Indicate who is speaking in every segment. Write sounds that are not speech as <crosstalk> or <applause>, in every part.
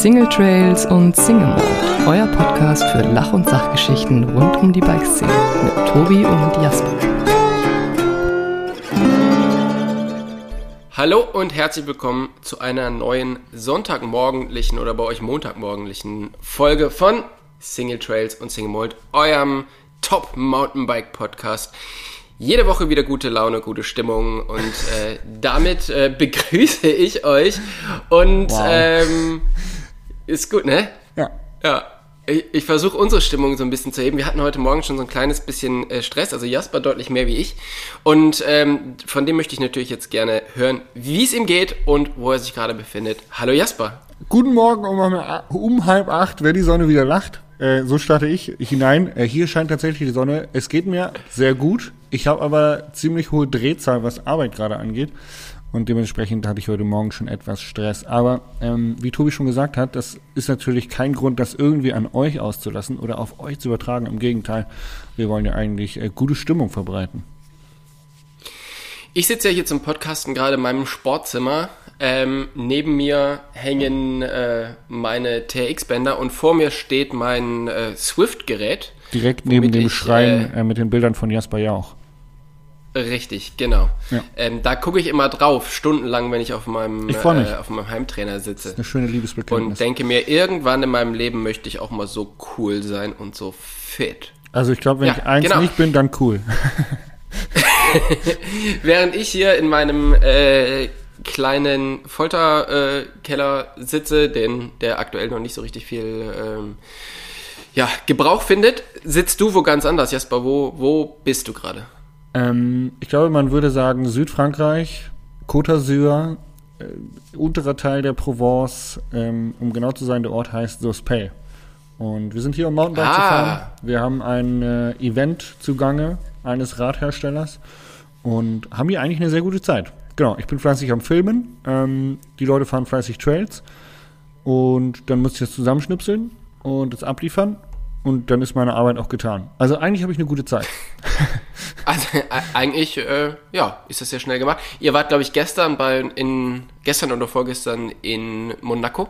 Speaker 1: Single Trails und Single Mode, euer Podcast für Lach- und Sachgeschichten rund um die Bikeszene mit Tobi und Jasper.
Speaker 2: Hallo und herzlich willkommen zu einer neuen Sonntagmorgendlichen oder bei euch Montagmorgendlichen Folge von Single Trails und Single Mold, eurem Top Mountainbike Podcast. Jede Woche wieder gute Laune, gute Stimmung und äh, damit äh, <laughs> begrüße ich euch und
Speaker 3: Wow.
Speaker 2: ähm, ist gut, ne?
Speaker 3: Ja.
Speaker 2: Ja. Ich, ich versuche unsere Stimmung so ein bisschen zu heben. Wir hatten heute Morgen schon so ein kleines bisschen äh, Stress, also Jasper deutlich mehr wie ich. Und ähm, von dem möchte ich natürlich jetzt gerne hören, wie es ihm geht und wo er sich gerade befindet. Hallo Jasper.
Speaker 3: Guten Morgen um, um halb acht, wenn die Sonne wieder lacht. Äh, so starte ich hinein. Äh, hier scheint tatsächlich die Sonne. Es geht mir sehr gut. Ich habe aber ziemlich hohe Drehzahl, was Arbeit gerade angeht. Und dementsprechend hatte ich heute Morgen schon etwas Stress. Aber ähm, wie Tobi schon gesagt hat, das ist natürlich kein Grund, das irgendwie an euch auszulassen oder auf euch zu übertragen. Im Gegenteil, wir wollen ja eigentlich äh, gute Stimmung verbreiten.
Speaker 2: Ich sitze ja hier zum Podcasten gerade in meinem Sportzimmer. Ähm, neben mir hängen äh, meine TRX-Bänder und vor mir steht mein äh, Swift-Gerät.
Speaker 3: Direkt neben dem
Speaker 2: ich,
Speaker 3: Schrein äh, mit den Bildern von Jasper Jauch.
Speaker 2: Richtig, genau.
Speaker 3: Ja.
Speaker 2: Ähm, da gucke ich immer drauf, stundenlang, wenn ich auf meinem,
Speaker 3: Ich
Speaker 2: äh, auf meinem Heimtrainer sitze.
Speaker 3: Eine schöne Liebesbekenntnis.
Speaker 2: Und denke mir, irgendwann in meinem Leben möchte ich auch mal so cool sein und so fit.
Speaker 3: Also ich glaube, wenn
Speaker 2: Ja,
Speaker 3: ich eins
Speaker 2: genau.
Speaker 3: nicht bin, dann cool. <laughs>
Speaker 2: Während ich hier in meinem äh, kleinen Folterkeller äh, sitze, den, der aktuell noch nicht so richtig viel ähm, ja, Gebrauch findet, sitzt du wo ganz anders, Jasper. Wo, wo bist du gerade?
Speaker 3: Ähm, ich glaube, man würde sagen Südfrankreich, Côte d'Azur, äh, unterer Teil der Provence, ähm, um genau zu sein, der Ort heißt Sospel. Und wir sind hier, um Mountainbike zu
Speaker 2: Ah.
Speaker 3: fahren. Wir haben ein äh, Event zugange eines Radherstellers und haben hier eigentlich eine sehr gute Zeit. Genau, ich bin fleißig am Filmen, ähm, die Leute fahren fleißig Trails und dann muss ich das zusammenschnipseln und das abliefern und dann ist meine Arbeit auch getan. Also eigentlich habe ich eine gute Zeit. <laughs>
Speaker 2: Also äh, eigentlich, äh, ja, ist das sehr schnell gemacht. Ihr wart, glaube ich, gestern bei in gestern oder vorgestern in Monaco.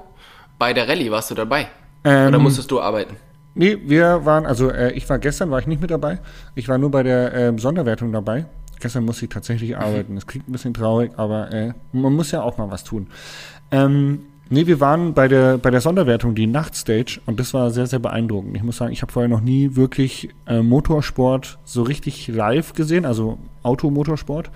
Speaker 2: Bei der Rallye warst du dabei.
Speaker 3: Ähm,
Speaker 2: Oder musstest du arbeiten?
Speaker 3: Nee, wir waren, also äh, ich war gestern, war ich nicht mit dabei. Ich war nur bei der ähm, Sonderwertung dabei. Gestern musste ich tatsächlich arbeiten. Das klingt ein bisschen traurig, aber äh, man muss ja auch mal was tun. Ähm, nee, wir waren bei der, bei der Sonderwertung, die Nachtstage, und das war sehr, sehr beeindruckend. Ich muss sagen, ich habe vorher noch nie wirklich äh, Motorsport so richtig live gesehen, also Automotorsport.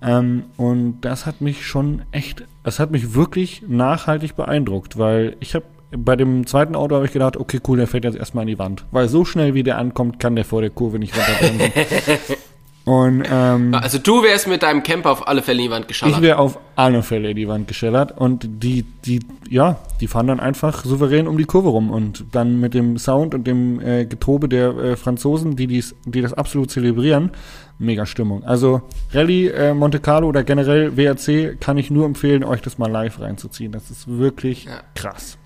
Speaker 3: Ähm, und das hat mich schon echt, das hat mich wirklich nachhaltig beeindruckt, weil ich habe bei dem zweiten Auto habe ich gedacht, okay, cool, der fährt jetzt erstmal in die Wand. Weil so schnell wie der ankommt, kann der vor der Kurve nicht runterbremsen. <laughs> und ähm,
Speaker 2: Also du wärst mit deinem Camper auf alle Fälle in die Wand
Speaker 3: ich
Speaker 2: geschallert.
Speaker 3: wäre auf alle Fälle in die Wand geschellert und die, die, ja, die fahren dann einfach souverän um die Kurve rum und dann mit dem Sound und dem äh, Getobe der äh, Franzosen, die dies, die das absolut zelebrieren, mega Stimmung. Also Rallye, äh, Monte Carlo oder generell WRC kann ich nur empfehlen, euch das mal live reinzuziehen. Das ist wirklich
Speaker 2: Ja.
Speaker 3: krass.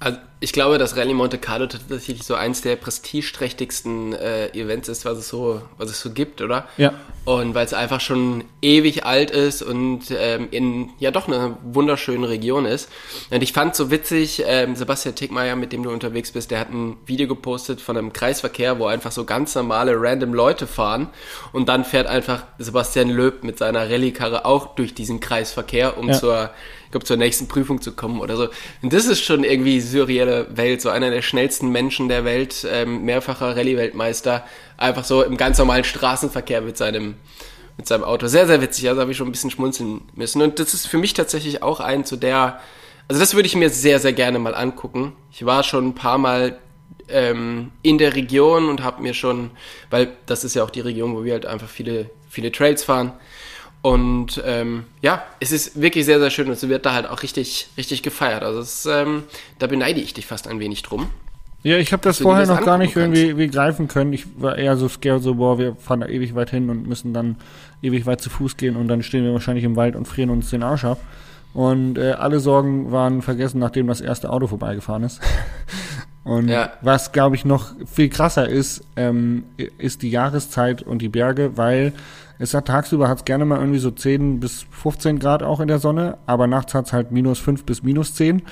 Speaker 2: Also ich glaube, dass Rallye Monte Carlo tatsächlich so eins der prestigeträchtigsten äh, Events ist, was es so, was es so gibt, oder?
Speaker 3: Ja.
Speaker 2: Und weil es einfach schon ewig alt ist und ähm, in ja doch eine wunderschöne Region ist. Und ich fand so witzig, ähm, Sebastian Tickmeier, mit dem du unterwegs bist, der hat ein Video gepostet von einem Kreisverkehr, wo einfach so ganz normale random Leute fahren und dann fährt einfach Sebastian Löb mit seiner Rallye-Karre auch durch diesen Kreisverkehr, um
Speaker 3: Ja.
Speaker 2: zur ich glaube, zur nächsten Prüfung zu kommen oder so. Und das ist schon irgendwie surreale Welt. So einer der schnellsten Menschen der Welt, ähm, mehrfacher Rallye-Weltmeister, einfach so im ganz normalen Straßenverkehr mit seinem, mit seinem Auto. Sehr, sehr witzig. Also habe ich schon ein bisschen schmunzeln müssen. Und das ist für mich tatsächlich auch ein zu der, also das würde ich mir sehr, sehr gerne mal angucken. Ich war schon ein paar Mal ähm, in der Region und habe mir schon, weil das ist ja auch die Region, wo wir halt einfach viele, viele Trails fahren. Und ähm, ja, es ist wirklich sehr, sehr schön und es wird da halt auch richtig, richtig gefeiert. Also es, ähm, da beneide ich dich fast ein wenig drum.
Speaker 3: Ja, ich habe das vorher
Speaker 2: das
Speaker 3: noch gar nicht
Speaker 2: angucken
Speaker 3: irgendwie wie greifen können. Ich war eher so scared, so, boah, wir fahren da ewig weit hin und müssen dann ewig weit zu Fuß gehen und dann stehen wir wahrscheinlich im Wald und frieren uns den Arsch ab. Und äh, alle Sorgen waren vergessen, nachdem das erste Auto vorbeigefahren ist. <laughs> Und
Speaker 2: Ja.
Speaker 3: was, glaube ich, noch viel krasser ist, ähm, ist die Jahreszeit und die Berge, weil Es hat tagsüber hat's gerne mal irgendwie so 10 bis 15 Grad auch in der Sonne, aber nachts hat's halt minus 5 bis minus 10.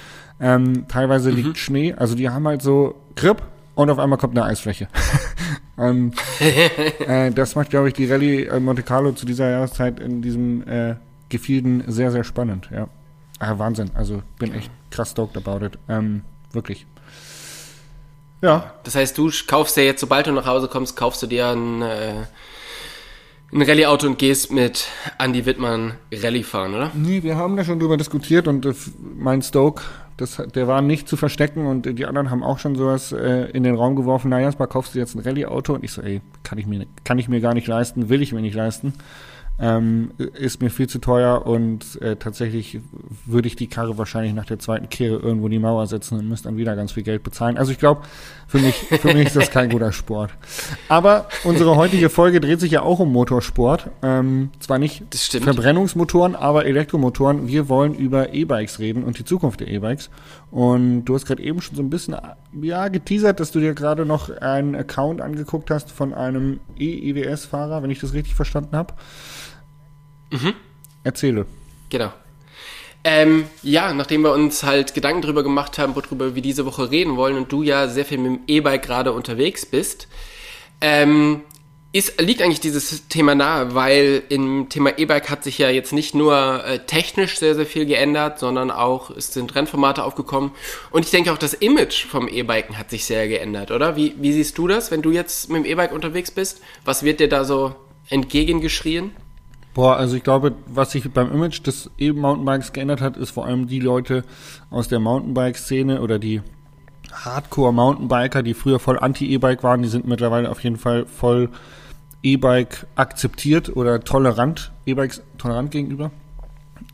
Speaker 3: Ähm, teilweise
Speaker 2: Mhm.
Speaker 3: liegt Schnee, also die haben halt so Grip und auf einmal kommt eine Eisfläche. <laughs> ähm, <laughs> äh, das macht, glaube ich, die Rallye äh, Monte Carlo zu dieser Jahreszeit in diesem äh, Gefilden sehr, sehr spannend, ja. Ah, Wahnsinn, also bin echt krass stoked about it. Ähm, wirklich. Ja,
Speaker 2: Das heißt, du kaufst dir jetzt, sobald du nach Hause kommst, kaufst du dir ein, äh, ein Rallye-Auto und gehst mit Andy Wittmann Rallye fahren, oder?
Speaker 3: Nee, wir haben da schon drüber diskutiert und äh, mein Stoke, das, der war nicht zu verstecken und die anderen haben auch schon sowas äh, in den Raum geworfen, naja, Jasper, kaufst du jetzt ein Rallye-Auto? Und ich so, ey, kann ich, mir, kann ich mir gar nicht leisten, will ich mir nicht leisten. Ähm, ist mir viel zu teuer und äh, tatsächlich würde ich die Karre wahrscheinlich nach der zweiten Kehre irgendwo in die Mauer setzen und müsste dann wieder ganz viel Geld bezahlen. Also ich glaube, für mich, für mich ist das kein guter Sport. Aber unsere heutige Folge dreht sich ja auch um Motorsport. Ähm, zwar nicht. Verbrennungsmotoren, aber Elektromotoren. Wir wollen über E-Bikes reden und die Zukunft der E-Bikes. Und du hast gerade eben schon so ein bisschen ja, geteasert, dass du dir gerade noch einen Account angeguckt hast von einem E-EWS-Fahrer, wenn ich das richtig verstanden habe. Erzähle.
Speaker 2: Genau. Ähm, ja, nachdem wir uns halt Gedanken drüber gemacht haben, worüber wir diese Woche reden wollen und du ja sehr viel mit dem E-Bike gerade unterwegs bist, ähm, ist, liegt eigentlich dieses Thema nahe, weil im Thema E-Bike hat sich ja jetzt nicht nur äh, technisch sehr, sehr viel geändert, sondern auch es sind Rennformate aufgekommen. Und ich denke auch das Image vom E-Biken hat sich sehr geändert, oder? Wie, wie siehst du das, wenn du jetzt mit dem E-Bike unterwegs bist? Was wird dir da so entgegengeschrien?
Speaker 3: Boah, also ich glaube, was sich beim Image des E-Mountainbikes geändert hat, ist vor allem die Leute aus der Mountainbike-Szene oder die Hardcore-Mountainbiker, die früher voll anti-E-Bike waren, die sind mittlerweile auf jeden Fall voll E-Bike akzeptiert oder tolerant, E-Bikes tolerant gegenüber.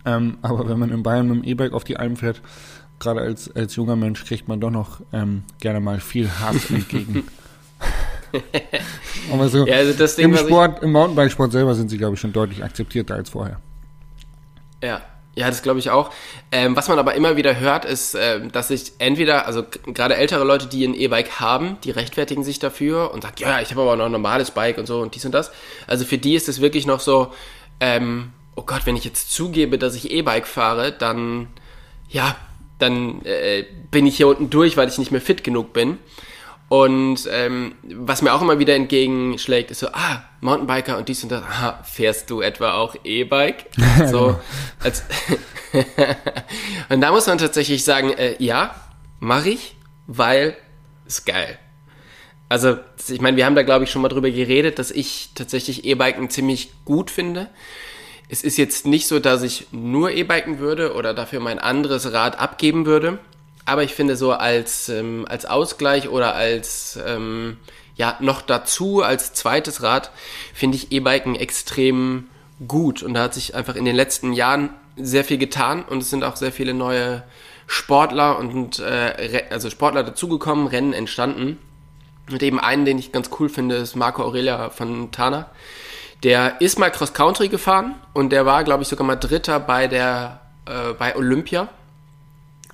Speaker 3: Ähm, aber wenn man in Bayern mit dem E-Bike auf die Alm fährt, gerade als, als junger Mensch, kriegt man doch noch ähm, gerne mal viel Hass entgegen. <laughs> aber so
Speaker 2: Ja, also Ding,
Speaker 3: im Sport, im Mountainbike-Sport selber sind sie, glaube ich, schon deutlich akzeptierter als vorher.
Speaker 2: Ja, ja, das glaube ich auch. Ähm, was man aber immer wieder hört, ist, ähm, dass sich entweder, also gerade ältere Leute, die ein E-Bike haben, die rechtfertigen sich dafür und sagen, ja, ich habe aber noch ein normales Bike und so und dies und das. Also für die ist es wirklich noch so, ähm, oh Gott, wenn ich jetzt zugebe, dass ich E-Bike fahre, dann, ja, dann äh, bin ich hier unten durch, weil ich nicht mehr fit genug bin. Und ähm, was mir auch immer wieder entgegenschlägt, ist so, ah, Mountainbiker und dies und das, ah, fährst du etwa auch E-Bike? <laughs> so, als <laughs> und da muss man tatsächlich sagen, äh, ja, mache ich, weil ist geil. Also, ich meine, wir haben da, glaube ich, schon mal drüber geredet, dass ich tatsächlich E-Biken ziemlich gut finde. Es ist jetzt nicht so, dass ich nur E-Biken würde oder dafür mein anderes Rad abgeben würde. Aber ich finde so als, ähm, als Ausgleich oder als, ähm, ja, noch dazu als zweites Rad finde ich E-Biken extrem gut. Und da hat sich einfach in den letzten Jahren sehr viel getan und es sind auch sehr viele neue Sportler und äh, also Sportler dazugekommen, Rennen entstanden. Und eben einen, den ich ganz cool finde, ist Marco Aurelia von Tana. Der ist mal Cross Country gefahren und der war, glaube ich, sogar mal Dritter bei der äh, bei Olympia.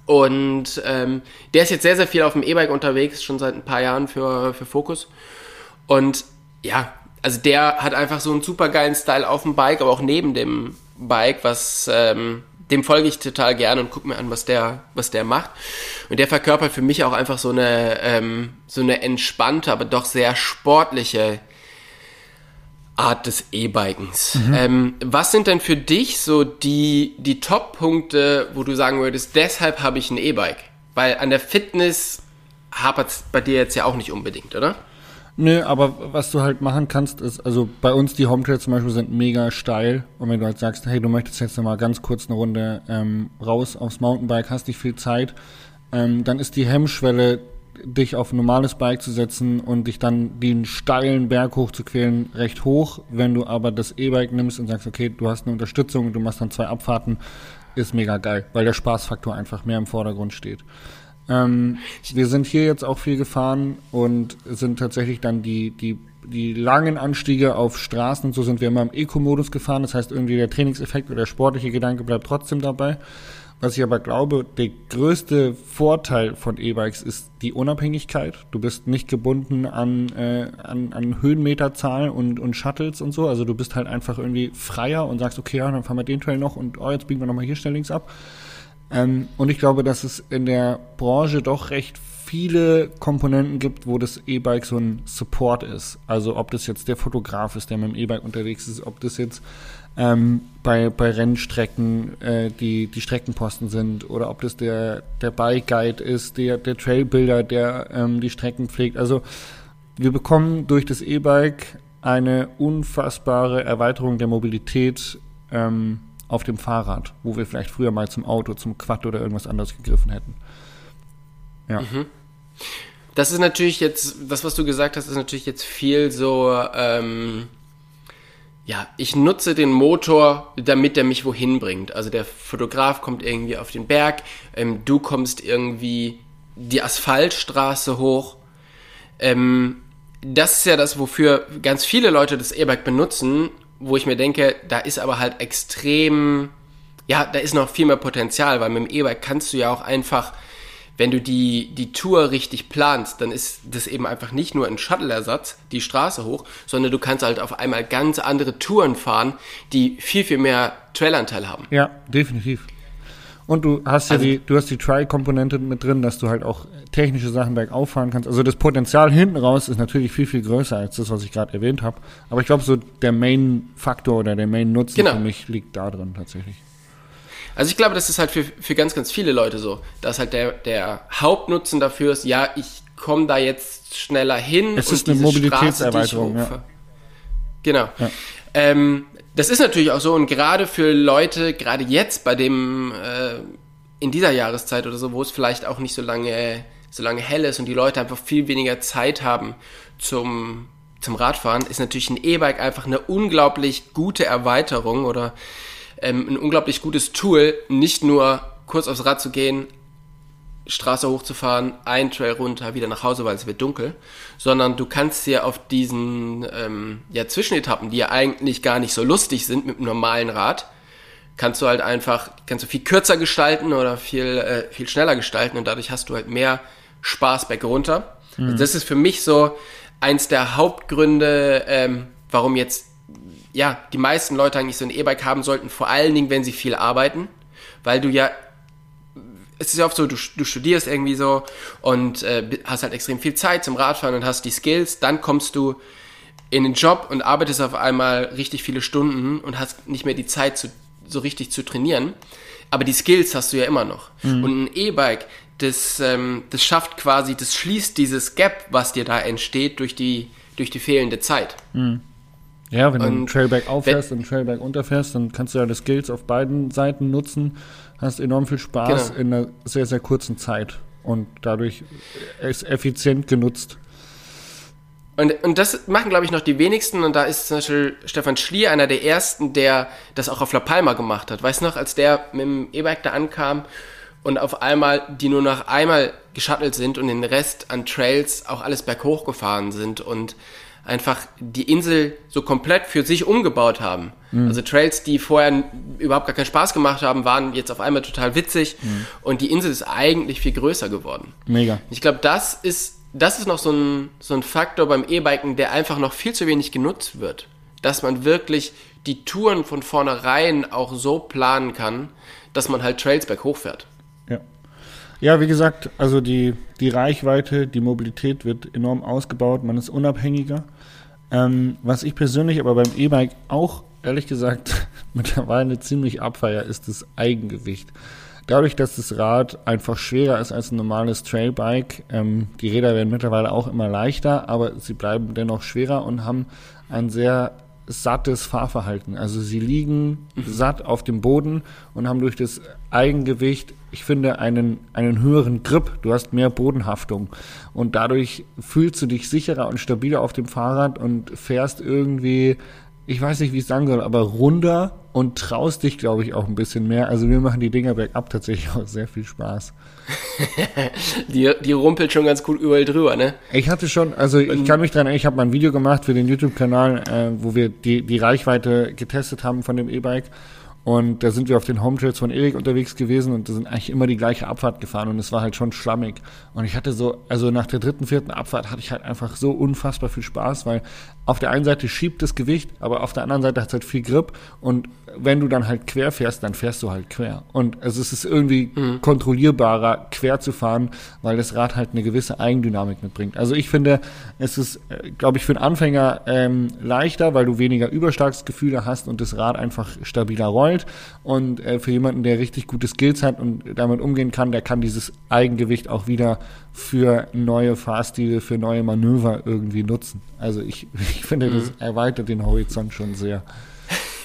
Speaker 2: Und ähm, der ist jetzt sehr, sehr viel auf dem E-Bike unterwegs, schon seit ein paar Jahren für, für Focus. Und ja, also der hat einfach so einen super geilen Style auf dem Bike, aber auch neben dem Bike, was ähm, dem folge ich total gerne und gucke mir an, was der, was der macht. Und der verkörpert für mich auch einfach so eine, ähm, so eine entspannte, aber doch sehr sportliche Art des E-Bikens. Ähm, was sind denn für dich so die, die Top-Punkte, wo du sagen würdest, deshalb habe ich ein E-Bike? Weil an der Fitness hapert es bei dir jetzt ja auch nicht unbedingt, oder?
Speaker 3: Nö, aber was du halt machen kannst, ist, also bei uns die Home Trails zum Beispiel sind mega steil. Und wenn du halt sagst, hey, du möchtest jetzt noch mal ganz kurz eine Runde ähm, raus aufs Mountainbike, hast nicht viel Zeit, ähm, dann ist die Hemmschwelle, dich auf ein normales Bike zu setzen und dich dann den steilen Berg hoch zu quälen, recht hoch. Wenn du aber das E-Bike nimmst und sagst, okay, du hast eine Unterstützung und du machst dann zwei Abfahrten, ist mega geil, weil der Spaßfaktor einfach mehr im Vordergrund steht. Ähm, wir sind hier jetzt auch viel gefahren und sind tatsächlich dann die, die die langen Anstiege auf Straßen und so sind wir immer im Eco-Modus gefahren. Das heißt, irgendwie der Trainingseffekt oder der sportliche Gedanke bleibt trotzdem dabei. Was ich aber glaube, der größte Vorteil von E-Bikes ist die Unabhängigkeit. Du bist nicht gebunden an, äh, an, an Höhenmeterzahl und, und Shuttles und so. Also du bist halt einfach irgendwie freier und sagst, okay, ja, dann fahren wir den Trail noch und oh, jetzt biegen wir nochmal hier schnell links ab. Ähm, und ich glaube, dass es in der Branche doch recht viele Komponenten gibt, wo das E-Bike so ein Support ist. Also ob das jetzt der Fotograf ist, der mit dem E-Bike unterwegs ist, ob das jetzt ähm, bei, bei Rennstrecken äh, die, die Streckenposten sind oder ob das der, der Bike Guide ist, der, der Trailbuilder, der ähm, die Strecken pflegt. Also wir bekommen durch das E-Bike eine unfassbare Erweiterung der Mobilität ähm, auf dem Fahrrad, wo wir vielleicht früher mal zum Auto, zum Quad oder irgendwas anderes gegriffen hätten.
Speaker 2: Ja. Mhm. Das ist natürlich jetzt, das, was du gesagt hast, ist natürlich jetzt viel so, ähm, ja, ich nutze den Motor, damit er mich wohin bringt. Also der Fotograf kommt irgendwie auf den Berg, ähm, du kommst irgendwie die Asphaltstraße hoch. Ähm, das ist ja das, wofür ganz viele Leute das E-Bike benutzen, wo ich mir denke, da ist aber halt extrem, ja, da ist noch viel mehr Potenzial, weil mit dem E-Bike kannst du ja auch einfach wenn du die, die Tour richtig planst, dann ist das eben einfach nicht nur ein Shuttle-Ersatz, die Straße hoch, sondern du kannst halt auf einmal ganz andere Touren fahren, die viel, viel mehr Trailanteil haben.
Speaker 3: Ja, definitiv. Und du hast ja also, die, du hast die Try-Komponente mit drin, dass du halt auch technische Sachen bergauf fahren kannst. Also das Potenzial hinten raus ist natürlich viel, viel größer als das, was ich gerade erwähnt habe. Aber ich glaube, so der Main-Faktor oder der Main-Nutzen genau. für mich liegt da drin tatsächlich.
Speaker 2: Also ich glaube, das ist halt für, für ganz, ganz viele Leute so, dass halt der, der Hauptnutzen dafür ist, ja, ich komme da jetzt schneller hin.
Speaker 3: Es ist eine Mobilitätserweiterung. Ja.
Speaker 2: Genau. Ja. Ähm, das ist natürlich auch so und gerade für Leute, gerade jetzt bei dem, äh, in dieser Jahreszeit oder so, wo es vielleicht auch nicht so lange, so lange hell ist und die Leute einfach viel weniger Zeit haben zum, zum Radfahren, ist natürlich ein E-Bike einfach eine unglaublich gute Erweiterung oder ähm, ein unglaublich gutes Tool, nicht nur kurz aufs Rad zu gehen, Straße hochzufahren, ein Trail runter, wieder nach Hause, weil es wird dunkel, sondern du kannst dir auf diesen ähm, ja, Zwischenetappen, die ja eigentlich gar nicht so lustig sind mit einem normalen Rad, kannst du halt einfach, kannst du viel kürzer gestalten oder viel, äh, viel schneller gestalten und dadurch hast du halt mehr Spaß berg runter. Mhm. Also das ist für mich so eins der Hauptgründe, ähm, warum jetzt ja, die meisten Leute eigentlich so ein E-Bike haben sollten, vor allen Dingen, wenn sie viel arbeiten, weil du ja, es ist ja oft so, du, du studierst irgendwie so und äh, hast halt extrem viel Zeit zum Radfahren und hast die Skills, dann kommst du in den Job und arbeitest auf einmal richtig viele Stunden und hast nicht mehr die Zeit zu, so richtig zu trainieren, aber die Skills hast du ja immer noch. Mhm. Und ein E-Bike, das, ähm, das schafft quasi, das schließt dieses Gap, was dir da entsteht durch die, durch die fehlende Zeit.
Speaker 3: Mhm. Ja, wenn du einen Trailback auffährst und einen Trailback unterfährst, dann kannst du ja das Skills auf beiden Seiten nutzen, hast enorm viel Spaß genau. in einer sehr, sehr kurzen Zeit und dadurch ist effizient genutzt.
Speaker 2: Und, und das machen, glaube ich, noch die wenigsten. Und da ist zum Beispiel Stefan Schlier einer der ersten, der das auch auf La Palma gemacht hat. Weißt du noch, als der mit dem E-Bike da ankam und auf einmal die nur noch einmal geschattelt sind und den Rest an Trails auch alles berghoch gefahren sind und einfach die Insel so komplett für sich umgebaut haben. Mhm. Also Trails, die vorher überhaupt gar keinen Spaß gemacht haben, waren jetzt auf einmal total witzig mhm. und die Insel ist eigentlich viel größer geworden.
Speaker 3: Mega.
Speaker 2: Ich glaube, das ist, das ist noch so ein, so ein Faktor beim E-Biken, der einfach noch viel zu wenig genutzt wird. Dass man wirklich die Touren von vornherein auch so planen kann, dass man halt Trails berghoch fährt.
Speaker 3: Ja. Ja, wie gesagt, also die, die Reichweite, die Mobilität wird enorm ausgebaut, man ist unabhängiger. Ähm, was ich persönlich aber beim E-Bike auch, ehrlich gesagt, <laughs> mittlerweile ziemlich abfeier, ist das Eigengewicht. Dadurch, dass das Rad einfach schwerer ist als ein normales Trailbike, ähm, die Räder werden mittlerweile auch immer leichter, aber sie bleiben dennoch schwerer und haben ein sehr sattes Fahrverhalten. Also sie liegen satt auf dem Boden und haben durch das Eigengewicht, ich finde, einen, einen höheren Grip. Du hast mehr Bodenhaftung und dadurch fühlst du dich sicherer und stabiler auf dem Fahrrad und fährst irgendwie ich weiß nicht, wie ich sagen soll, aber runder und traust dich, glaube ich, auch ein bisschen mehr. Also mir machen die Dinger bergab tatsächlich auch sehr viel Spaß. <laughs>
Speaker 2: die, die rumpelt schon ganz cool überall drüber, ne?
Speaker 3: Ich hatte schon, also ich kann mich dran erinnern, ich habe mal ein Video gemacht für den YouTube-Kanal, äh, wo wir die, die Reichweite getestet haben von dem E-Bike. Und da sind wir auf den Hometrails von Erik unterwegs gewesen und da sind eigentlich immer die gleiche Abfahrt gefahren und es war halt schon schlammig. Und ich hatte so, also nach der dritten, vierten Abfahrt hatte ich halt einfach so unfassbar viel Spaß, weil auf der einen Seite schiebt das Gewicht, aber auf der anderen Seite hat es halt viel Grip und wenn du dann halt quer fährst, dann fährst du halt quer. Und also es ist irgendwie mhm. kontrollierbarer, quer zu fahren, weil das Rad halt eine gewisse Eigendynamik mitbringt. Also ich finde, es ist, äh, glaube ich, für einen Anfänger ähm, leichter, weil du weniger Überstarksgefühle hast und das Rad einfach stabiler rollt. Und äh, für jemanden, der richtig gute Skills hat und damit umgehen kann, der kann dieses Eigengewicht auch wieder für neue Fahrstile, für neue Manöver irgendwie nutzen. Also ich, <laughs> ich finde, das mhm. erweitert den Horizont schon sehr.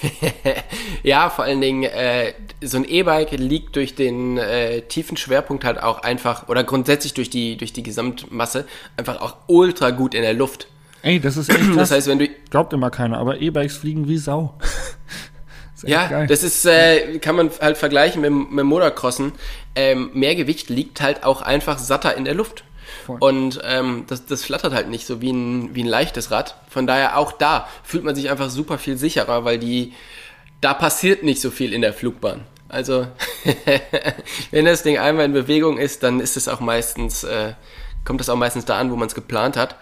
Speaker 3: <laughs>
Speaker 2: ja, vor allen Dingen, äh, so ein E-Bike liegt durch den äh, tiefen Schwerpunkt halt auch einfach, oder grundsätzlich durch die, durch die Gesamtmasse, einfach auch ultra gut in der Luft.
Speaker 3: Ey, das ist echt <clears throat> krass. Das heißt, wenn du. Glaubt immer keiner, aber E-Bikes fliegen wie Sau. <laughs>
Speaker 2: ja, geil. das ist, äh, kann man halt vergleichen mit, mit Motocrossen. Ähm, mehr Gewicht liegt halt auch einfach satter in der Luft. Voll. Und ähm, das, das flattert halt nicht so wie ein, wie ein leichtes Rad. Von daher auch da fühlt man sich einfach super viel sicherer, weil die, da passiert nicht so viel in der Flugbahn. Also, <laughs> wenn das Ding einmal in Bewegung ist, dann ist es auch meistens, äh, kommt das auch meistens da an, wo man es geplant hat.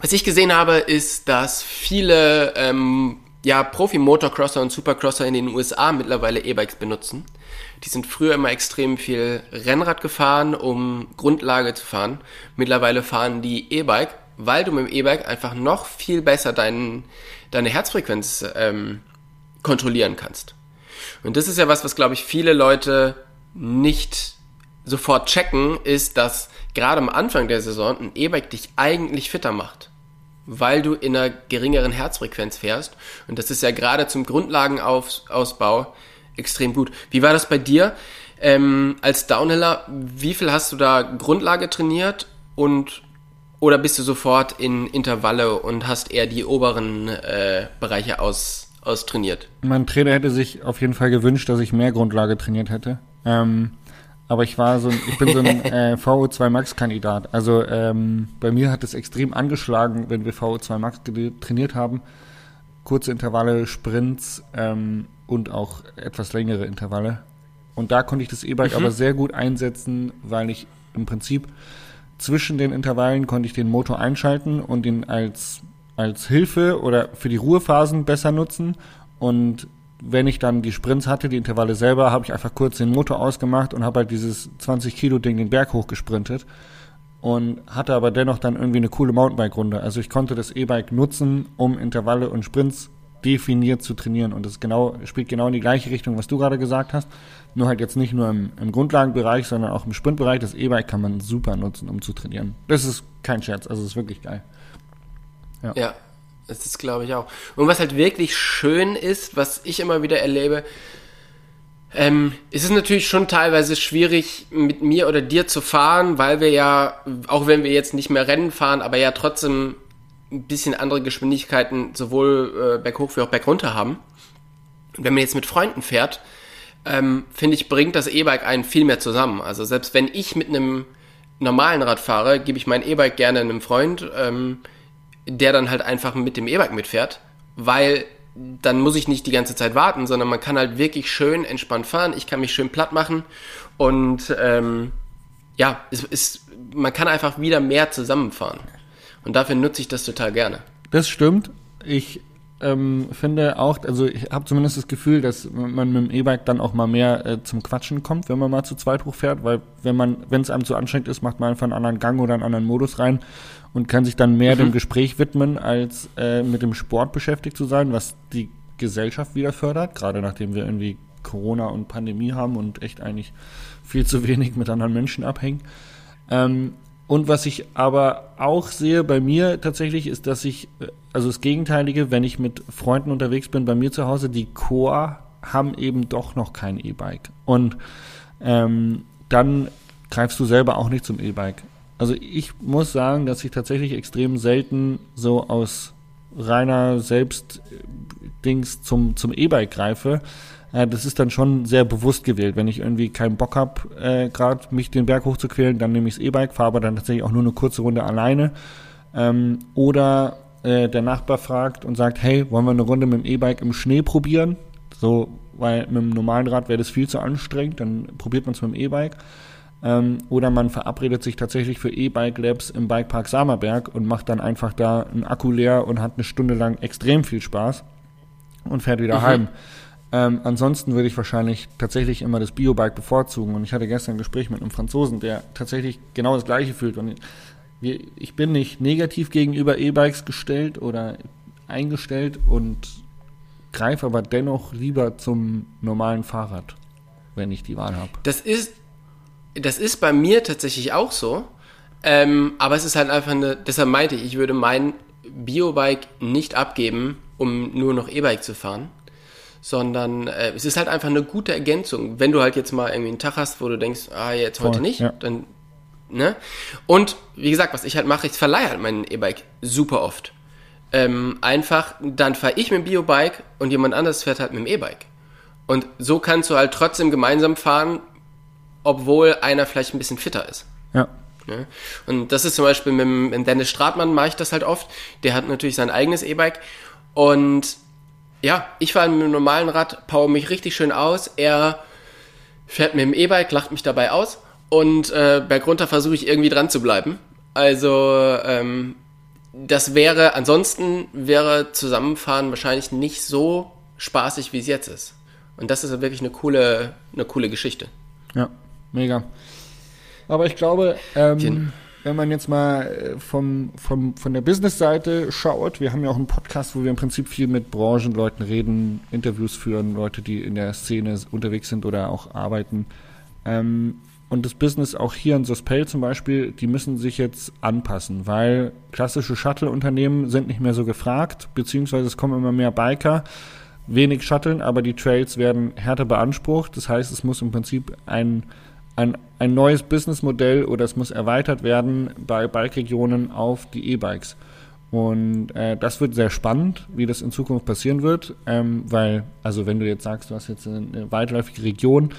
Speaker 2: Was ich gesehen habe, ist, dass viele ähm, ja, Profi-Motocrosser und Supercrosser in den USA mittlerweile E-Bikes benutzen. Die sind früher immer extrem viel Rennrad gefahren, um Grundlage zu fahren. Mittlerweile fahren die E-Bike, weil du mit dem E-Bike einfach noch viel besser dein, deine Herzfrequenz ähm, kontrollieren kannst. Und das ist ja was, was glaube ich viele Leute nicht sofort checken, ist, dass gerade am Anfang der Saison ein E-Bike dich eigentlich fitter macht weil du in einer geringeren Herzfrequenz fährst. Und das ist ja gerade zum Grundlagenausbau extrem gut. Wie war das bei dir? Ähm, als Downhiller, wie viel hast du da Grundlage trainiert und oder bist du sofort in Intervalle und hast eher die oberen äh, Bereiche aus, austrainiert?
Speaker 3: Mein Trainer hätte sich auf jeden Fall gewünscht, dass ich mehr Grundlage trainiert hätte. Ähm, aber ich war so, ich bin so ein <laughs> äh, VO2 Max-Kandidat. Also ähm, bei mir hat es extrem angeschlagen, wenn wir VO2 Max trainiert haben. Kurze Intervalle, Sprints ähm, und auch etwas längere Intervalle. Und da konnte ich das E-Bike mhm. aber sehr gut einsetzen, weil ich im Prinzip zwischen den Intervallen konnte ich den Motor einschalten und ihn als, als Hilfe oder für die Ruhephasen besser nutzen. Und wenn ich dann die Sprints hatte, die Intervalle selber, habe ich einfach kurz den Motor ausgemacht und habe halt dieses 20 Kilo Ding den Berg hochgesprintet und hatte aber dennoch dann irgendwie eine coole Mountainbike-Runde. Also ich konnte das E-Bike nutzen, um Intervalle und Sprints definiert zu trainieren und das genau spielt genau in die gleiche Richtung, was du gerade gesagt hast. Nur halt jetzt nicht nur im, im Grundlagenbereich, sondern auch im Sprintbereich. Das E-Bike kann man super nutzen, um zu trainieren. Das ist kein Scherz, also es ist wirklich geil.
Speaker 2: Ja. ja. Das ist, glaube ich, auch. Und was halt wirklich schön ist, was ich immer wieder erlebe, ähm, ist es natürlich schon teilweise schwierig, mit mir oder dir zu fahren, weil wir ja, auch wenn wir jetzt nicht mehr Rennen fahren, aber ja trotzdem ein bisschen andere Geschwindigkeiten sowohl äh, berghoch wie auch bergunter haben. Und wenn man jetzt mit Freunden fährt, ähm, finde ich, bringt das E-Bike einen viel mehr zusammen. Also selbst wenn ich mit einem normalen Rad fahre, gebe ich mein E-Bike gerne einem Freund. Ähm, der dann halt einfach mit dem E-Bike mitfährt, weil dann muss ich nicht die ganze Zeit warten, sondern man kann halt wirklich schön entspannt fahren. Ich kann mich schön platt machen und ähm, ja, es ist, man kann einfach wieder mehr zusammenfahren. Und dafür nutze ich das total gerne.
Speaker 3: Das stimmt. Ich ähm, finde auch, also ich habe zumindest das Gefühl, dass man mit dem E-Bike dann auch mal mehr äh, zum Quatschen kommt, wenn man mal zu zweit hochfährt, weil wenn man, wenn es einem zu anstrengend ist, macht man einfach einen anderen Gang oder einen anderen Modus rein und kann sich dann mehr mhm. dem Gespräch widmen, als äh, mit dem Sport beschäftigt zu sein, was die Gesellschaft wieder fördert, gerade nachdem wir irgendwie Corona und Pandemie haben und echt eigentlich viel zu wenig mit anderen Menschen abhängen. Ähm, und was ich aber auch sehe bei mir tatsächlich ist, dass ich, äh, also das Gegenteilige, wenn ich mit Freunden unterwegs bin, bei mir zu Hause, die Core haben eben doch noch kein E-Bike. Und ähm, dann greifst du selber auch nicht zum E-Bike. Also ich muss sagen, dass ich tatsächlich extrem selten so aus reiner Selbstdings zum, zum E-Bike greife, äh, das ist dann schon sehr bewusst gewählt. Wenn ich irgendwie keinen Bock habe, äh, gerade mich den Berg hochzuquälen, dann nehme ich das E-Bike, fahre aber dann tatsächlich auch nur eine kurze Runde alleine. Ähm, oder äh, der Nachbar fragt und sagt, hey, wollen wir eine Runde mit dem E-Bike im Schnee probieren? So, weil mit dem normalen Rad wäre das viel zu anstrengend, dann probiert man es mit dem E-Bike. Ähm, oder man verabredet sich tatsächlich für E-Bike Labs im Bikepark Samerberg und macht dann einfach da einen Akku leer und hat eine Stunde lang extrem viel Spaß und fährt wieder mhm. heim. Ähm, ansonsten würde ich wahrscheinlich tatsächlich immer das Biobike bevorzugen. Und ich hatte gestern ein Gespräch mit einem Franzosen, der tatsächlich genau das Gleiche fühlt. Und ich bin nicht negativ gegenüber E-Bikes gestellt oder eingestellt und greife aber dennoch lieber zum normalen Fahrrad, wenn ich die Wahl habe.
Speaker 2: Das ist, das ist bei mir tatsächlich auch so. Ähm, aber es ist halt einfach eine, deshalb meinte ich, ich würde mein Biobike nicht abgeben, um nur noch E-Bike zu fahren sondern äh, es ist halt einfach eine gute Ergänzung. Wenn du halt jetzt mal irgendwie einen Tag hast, wo du denkst, ah, jetzt heute Voll, nicht, ja. dann, ne? Und wie gesagt, was ich halt mache, ich verleihe halt mein E-Bike super oft. Ähm, einfach, dann fahre ich mit dem Biobike und jemand anderes fährt halt mit dem E-Bike. Und so kannst du halt trotzdem gemeinsam fahren, obwohl einer vielleicht ein bisschen fitter ist.
Speaker 3: Ja.
Speaker 2: Ne? Und das ist zum Beispiel mit, mit Dennis Stratmann mache ich das halt oft. Der hat natürlich sein eigenes E-Bike und ja, ich fahre mit dem normalen Rad, power mich richtig schön aus. Er fährt mit dem E-Bike, lacht mich dabei aus. Und äh, bergunter versuche ich irgendwie dran zu bleiben. Also, ähm, das wäre, ansonsten wäre Zusammenfahren wahrscheinlich nicht so spaßig, wie es jetzt ist. Und das ist wirklich eine coole, eine coole Geschichte.
Speaker 3: Ja, mega. Aber ich glaube, ähm, wenn man jetzt mal äh, vom, vom, von der Business-Seite schaut, wir haben ja auch einen Podcast, wo wir im Prinzip viel mit Branchenleuten reden, Interviews führen, Leute, die in der Szene unterwegs sind oder auch arbeiten. Ähm, und das Business auch hier in Sospel zum Beispiel, die müssen sich jetzt anpassen, weil klassische Shuttle-Unternehmen sind nicht mehr so gefragt, beziehungsweise es kommen immer mehr Biker, wenig Shuttlen, aber die Trails werden härter beansprucht. Das heißt, es muss im Prinzip ein ein, ein neues Businessmodell oder es muss erweitert werden bei Bike-Regionen auf die E-Bikes. Und äh, das wird sehr spannend, wie das in Zukunft passieren wird, ähm, weil, also wenn du jetzt sagst, du hast jetzt eine weitläufige Region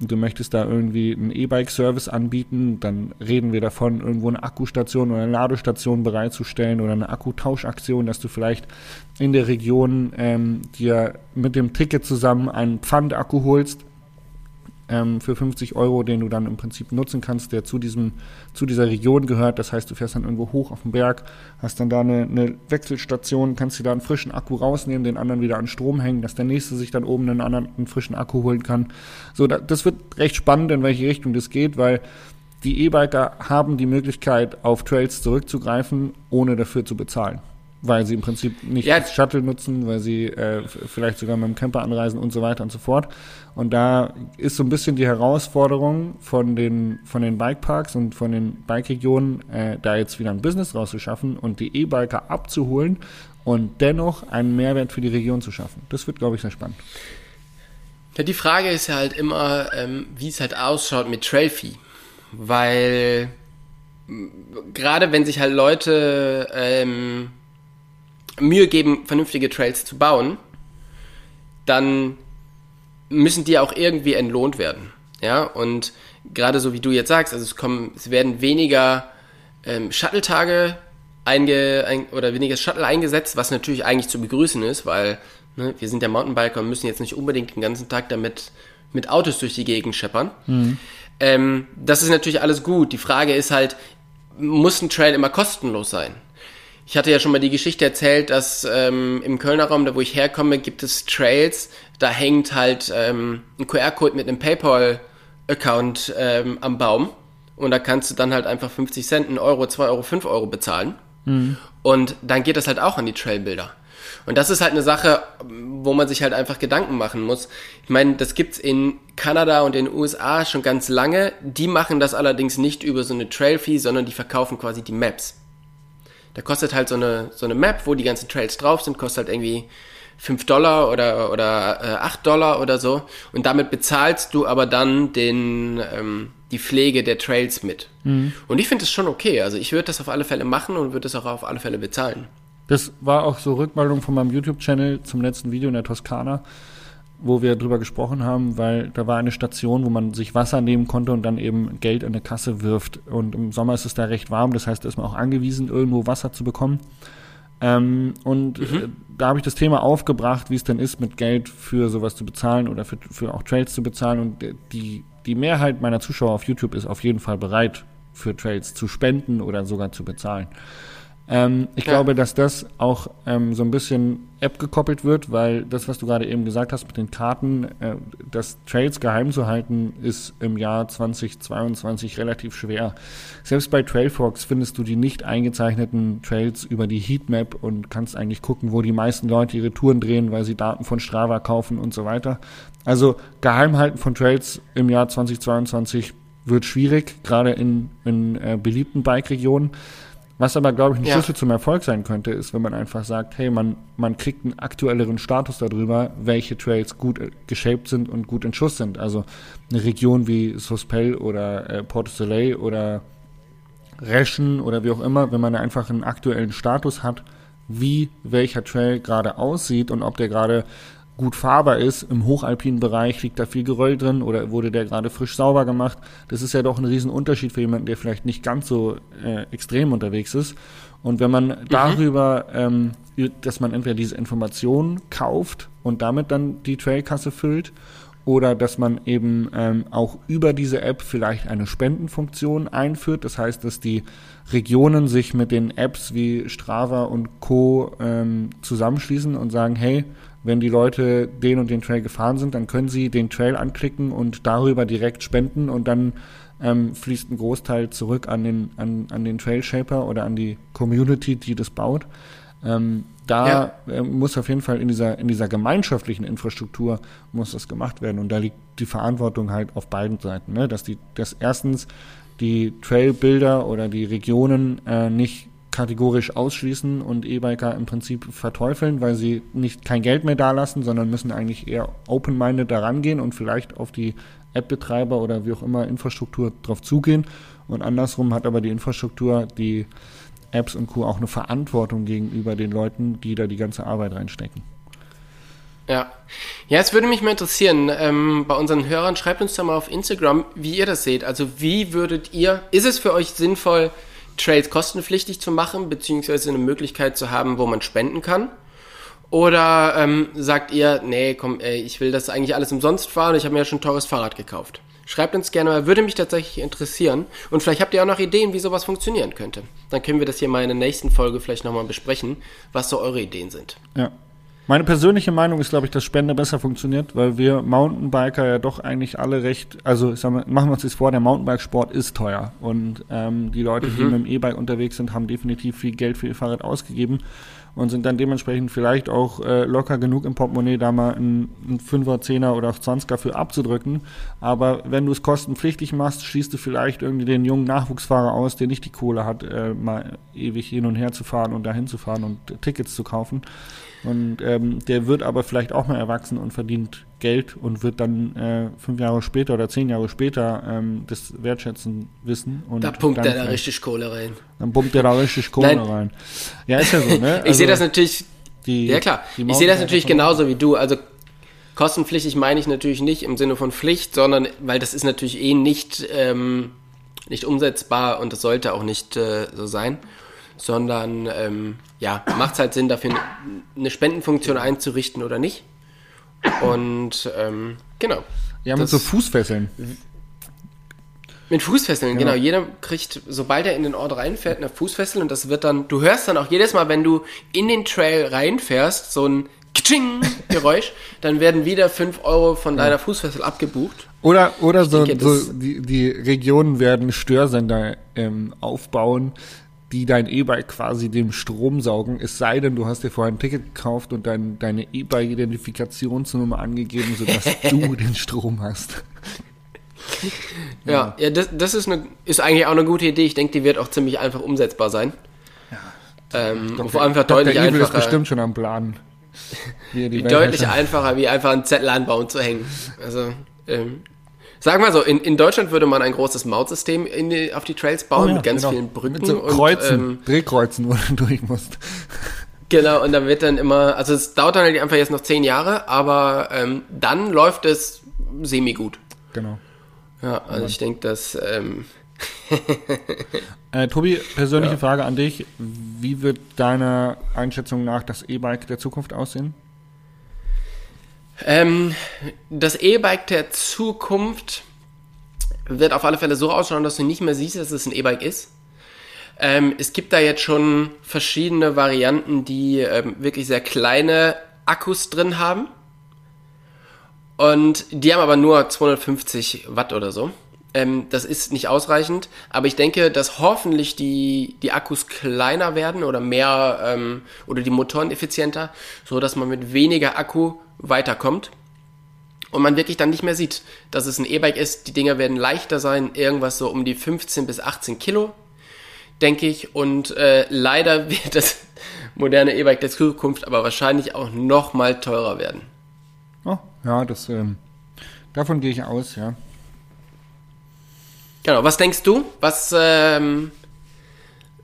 Speaker 3: und du möchtest da irgendwie einen E-Bike-Service anbieten, dann reden wir davon, irgendwo eine Akkustation oder eine Ladestation bereitzustellen oder eine Akkutauschaktion, dass du vielleicht in der Region ähm, dir mit dem Ticket zusammen einen Pfandakku holst ähm, für 50 Euro, den du dann im Prinzip nutzen kannst, der zu diesem, zu dieser Region gehört. Das heißt, du fährst dann irgendwo hoch auf den Berg, hast dann da eine, eine Wechselstation, kannst dir da einen frischen Akku rausnehmen, den anderen wieder an Strom hängen, dass der nächste sich dann oben einen anderen einen frischen Akku holen kann. So, da, das wird recht spannend, in welche Richtung das geht, weil die E-Biker haben die Möglichkeit, auf Trails zurückzugreifen, ohne dafür zu bezahlen weil sie im Prinzip nicht ja. Shuttle nutzen, weil sie äh, vielleicht sogar mit dem Camper anreisen und so weiter und so fort. Und da ist so ein bisschen die Herausforderung von den, von den Bikeparks und von den Bike-Regionen, äh, da jetzt wieder ein Business rauszuschaffen und die E-Biker abzuholen und dennoch einen Mehrwert für die Region zu schaffen. Das wird, glaube ich, sehr spannend.
Speaker 2: Ja, die Frage ist ja halt immer, ähm, wie es halt ausschaut mit Trailfee. Weil gerade wenn sich halt Leute ähm, Mühe geben, vernünftige Trails zu bauen, dann müssen die auch irgendwie entlohnt werden. Ja, und gerade so wie du jetzt sagst, also es kommen, es werden weniger ähm, Shuttle-Tage einge, ein, oder weniger Shuttle eingesetzt, was natürlich eigentlich zu begrüßen ist, weil ne, wir sind ja Mountainbiker und müssen jetzt nicht unbedingt den ganzen Tag damit mit Autos durch die Gegend scheppern. Mhm. Ähm, das ist natürlich alles gut. Die Frage ist halt, muss ein Trail immer kostenlos sein? Ich hatte ja schon mal die Geschichte erzählt, dass ähm, im Kölner Raum, da wo ich herkomme, gibt es Trails, da hängt halt ähm, ein QR-Code mit einem PayPal-Account ähm, am Baum und da kannst du dann halt einfach 50 Cent, 1 Euro, 2 Euro, 5 Euro bezahlen mhm. und dann geht das halt auch an die Trailbilder. Und das ist halt eine Sache, wo man sich halt einfach Gedanken machen muss. Ich meine, das gibt's in Kanada und in den USA schon ganz lange. Die machen das allerdings nicht über so eine Trail-Fee, sondern die verkaufen quasi die Maps. Da kostet halt so eine, so eine Map, wo die ganzen Trails drauf sind, kostet halt irgendwie 5 Dollar oder, oder äh, 8 Dollar oder so. Und damit bezahlst du aber dann den, ähm, die Pflege der Trails mit. Mhm. Und ich finde das schon okay. Also ich würde das auf alle Fälle machen und würde das auch auf alle Fälle bezahlen.
Speaker 3: Das war auch so Rückmeldung von meinem YouTube-Channel zum letzten Video in der Toskana, wo wir drüber gesprochen haben, weil da war eine Station, wo man sich Wasser nehmen konnte und dann eben Geld in eine Kasse wirft. Und im Sommer ist es da recht warm, das heißt, da ist man auch angewiesen, irgendwo Wasser zu bekommen. Ähm, und mhm. äh, da habe ich das Thema aufgebracht, wie es denn ist, mit Geld für sowas zu bezahlen oder für, für auch Trails zu bezahlen. Und die, die Mehrheit meiner Zuschauer auf YouTube ist auf jeden Fall bereit, für Trails zu spenden oder sogar zu bezahlen. Ähm, ich ja. glaube, dass das auch ähm, so ein bisschen App gekoppelt wird, weil das, was du gerade eben gesagt hast mit den Karten, äh, das Trails geheim zu halten, ist im Jahr 2022 relativ schwer. Selbst bei Trailfox findest du die nicht eingezeichneten Trails über die Heatmap und kannst eigentlich gucken, wo die meisten Leute ihre Touren drehen, weil sie Daten von Strava kaufen und so weiter. Also Geheimhalten von Trails im Jahr 2022 wird schwierig, gerade in, in äh, beliebten Bike-Regionen. Was aber, glaube ich, ein ja. Schlüssel zum Erfolg sein könnte, ist, wenn man einfach sagt, hey, man, man kriegt einen aktuelleren Status darüber, welche Trails gut äh, geshaped sind und gut in Schuss sind. Also eine Region wie Sospel oder äh, Porto Soleil oder Reschen oder wie auch immer, wenn man einfach einen aktuellen Status hat, wie welcher Trail gerade aussieht und ob der gerade gut fahrbar ist. Im hochalpinen Bereich liegt da viel Geröll drin oder wurde der gerade frisch sauber gemacht. Das ist ja doch ein Riesenunterschied für jemanden, der vielleicht nicht ganz so äh, extrem unterwegs ist. Und wenn man mhm. darüber, ähm, dass man entweder diese Informationen kauft und damit dann die Trailkasse füllt oder dass man eben ähm, auch über diese App vielleicht eine Spendenfunktion einführt. Das heißt, dass die Regionen sich mit den Apps wie Strava und Co. Ähm, zusammenschließen und sagen, hey, wenn die Leute den und den Trail gefahren sind, dann können sie den Trail anklicken und darüber direkt spenden und dann ähm, fließt ein Großteil zurück an den, an, an den Trail Shaper oder an die Community, die das baut. Ähm, da ja. äh, muss auf jeden Fall in dieser, in dieser gemeinschaftlichen Infrastruktur muss das gemacht werden und da liegt die Verantwortung halt auf beiden Seiten, ne? dass die, dass erstens die Trailbilder oder die Regionen äh, nicht kategorisch ausschließen und E-Biker im Prinzip verteufeln, weil sie nicht kein Geld mehr dalassen, sondern müssen eigentlich eher open-minded daran gehen und vielleicht auf die App-Betreiber oder wie auch immer Infrastruktur drauf zugehen. Und andersrum hat aber die Infrastruktur, die Apps und Co. auch eine Verantwortung gegenüber den Leuten, die da die ganze Arbeit reinstecken.
Speaker 2: Ja. Ja, es würde mich mal interessieren, ähm, bei unseren Hörern, schreibt uns doch mal auf Instagram, wie ihr das seht. Also wie würdet ihr, ist es für euch sinnvoll, Trails kostenpflichtig zu machen, beziehungsweise eine Möglichkeit zu haben, wo man spenden kann? Oder ähm, sagt ihr, nee, komm, ey, ich will das eigentlich alles umsonst fahren, ich habe mir ja schon ein teures Fahrrad gekauft. Schreibt uns gerne mal, würde mich tatsächlich interessieren. Und vielleicht habt ihr auch noch Ideen, wie sowas funktionieren könnte. Dann können wir das hier mal in der nächsten Folge vielleicht nochmal besprechen, was so eure Ideen sind.
Speaker 3: Ja. Meine persönliche Meinung ist, glaube ich, dass Spende besser funktioniert, weil wir Mountainbiker ja doch eigentlich alle recht, also ich sag mal, machen wir uns das vor, der Mountainbikesport ist teuer und ähm, die Leute, mhm. die mit dem E-Bike unterwegs sind, haben definitiv viel Geld für ihr Fahrrad ausgegeben und sind dann dementsprechend vielleicht auch äh, locker genug im Portemonnaie, da mal einen, einen 5er, 10er oder auch 20er für abzudrücken. Aber wenn du es kostenpflichtig machst, schließt du vielleicht irgendwie den jungen Nachwuchsfahrer aus, der nicht die Kohle hat, äh, mal ewig hin und her zu fahren und dahin zu fahren und Tickets zu kaufen. Und ähm, der wird aber vielleicht auch mal erwachsen und verdient Geld und wird dann äh, fünf Jahre später oder zehn Jahre später ähm, das Wertschätzen wissen. Und
Speaker 2: da pumpt er da richtig Kohle rein.
Speaker 3: Dann pumpt er da richtig Kohle Nein. rein. Ja, ist ja so, ne?
Speaker 2: Also, <laughs> ich sehe das natürlich. Die, ja klar, ich sehe das natürlich genauso wie du. Also kostenpflichtig meine ich natürlich nicht im Sinne von Pflicht, sondern weil das ist natürlich eh nicht, ähm, nicht umsetzbar und das sollte auch nicht äh, so sein sondern ähm, ja, macht es halt Sinn, dafür eine Spendenfunktion einzurichten oder nicht. Und ähm, genau.
Speaker 3: Ja, mit so Fußfesseln.
Speaker 2: Mit Fußfesseln, genau. genau. Jeder kriegt, sobald er in den Ort reinfährt, eine Fußfessel und das wird dann, du hörst dann auch jedes Mal, wenn du in den Trail reinfährst, so ein Geräusch, <laughs> dann werden wieder 5 Euro von deiner Fußfessel abgebucht.
Speaker 3: Oder, oder so, denke, so die, die Regionen werden Störsender ähm, aufbauen, die dein E-Bike quasi dem Strom saugen, es sei denn, du hast dir vorher ein Ticket gekauft und dein, deine E-Bike-Identifikationsnummer angegeben, sodass <laughs> du den Strom hast.
Speaker 2: Ja, ja, das, das ist, eine, ist eigentlich auch eine gute Idee. Ich denke, die wird auch ziemlich einfach umsetzbar sein. Ja. Ähm, Dr. vor allem einfach deutlich
Speaker 3: Evil
Speaker 2: einfacher.
Speaker 3: ist bestimmt schon am Plan. <laughs>
Speaker 2: deutlich einfacher, wie einfach einen Zettel anbauen zu hängen. Also, ähm, Sagen wir so, in, in Deutschland würde man ein großes Mautsystem in auf die Trails bauen oh ja, mit ganz genau. vielen Brücken. Mit
Speaker 3: so Kreuzen, und, ähm, Drehkreuzen, <laughs> wo du durch musst.
Speaker 2: Genau, und dann wird dann immer, also es dauert dann halt einfach jetzt noch zehn Jahre, aber ähm, dann läuft es semi-gut.
Speaker 3: Genau.
Speaker 2: Ja, also ich denke, dass ähm,
Speaker 3: Äh, Tobi, persönliche Frage an dich. Wie wird deiner Einschätzung nach das E-Bike der Zukunft aussehen?
Speaker 2: Ähm, das E-Bike der Zukunft wird auf alle Fälle so ausschauen, dass du nicht mehr siehst, dass es ein E-Bike ist. Ähm, es gibt da jetzt schon verschiedene Varianten, die ähm, wirklich sehr kleine Akkus drin haben. Und die haben aber nur 250 Watt oder so. Ähm, das ist nicht ausreichend, aber ich denke, dass hoffentlich die, die Akkus kleiner werden oder mehr ähm, oder die Motoren effizienter, so dass man mit weniger Akku weiterkommt und man wirklich dann nicht mehr sieht, dass es ein E-Bike ist. Die Dinger werden leichter sein, irgendwas so um die 15 bis 18 Kilo, denke ich. Und äh, leider <laughs> wird das moderne E-Bike der Zukunft aber wahrscheinlich auch noch mal teurer werden.
Speaker 3: Oh, ja, das, ähm, davon gehe ich aus, ja.
Speaker 2: Genau, was denkst du? Was, ähm,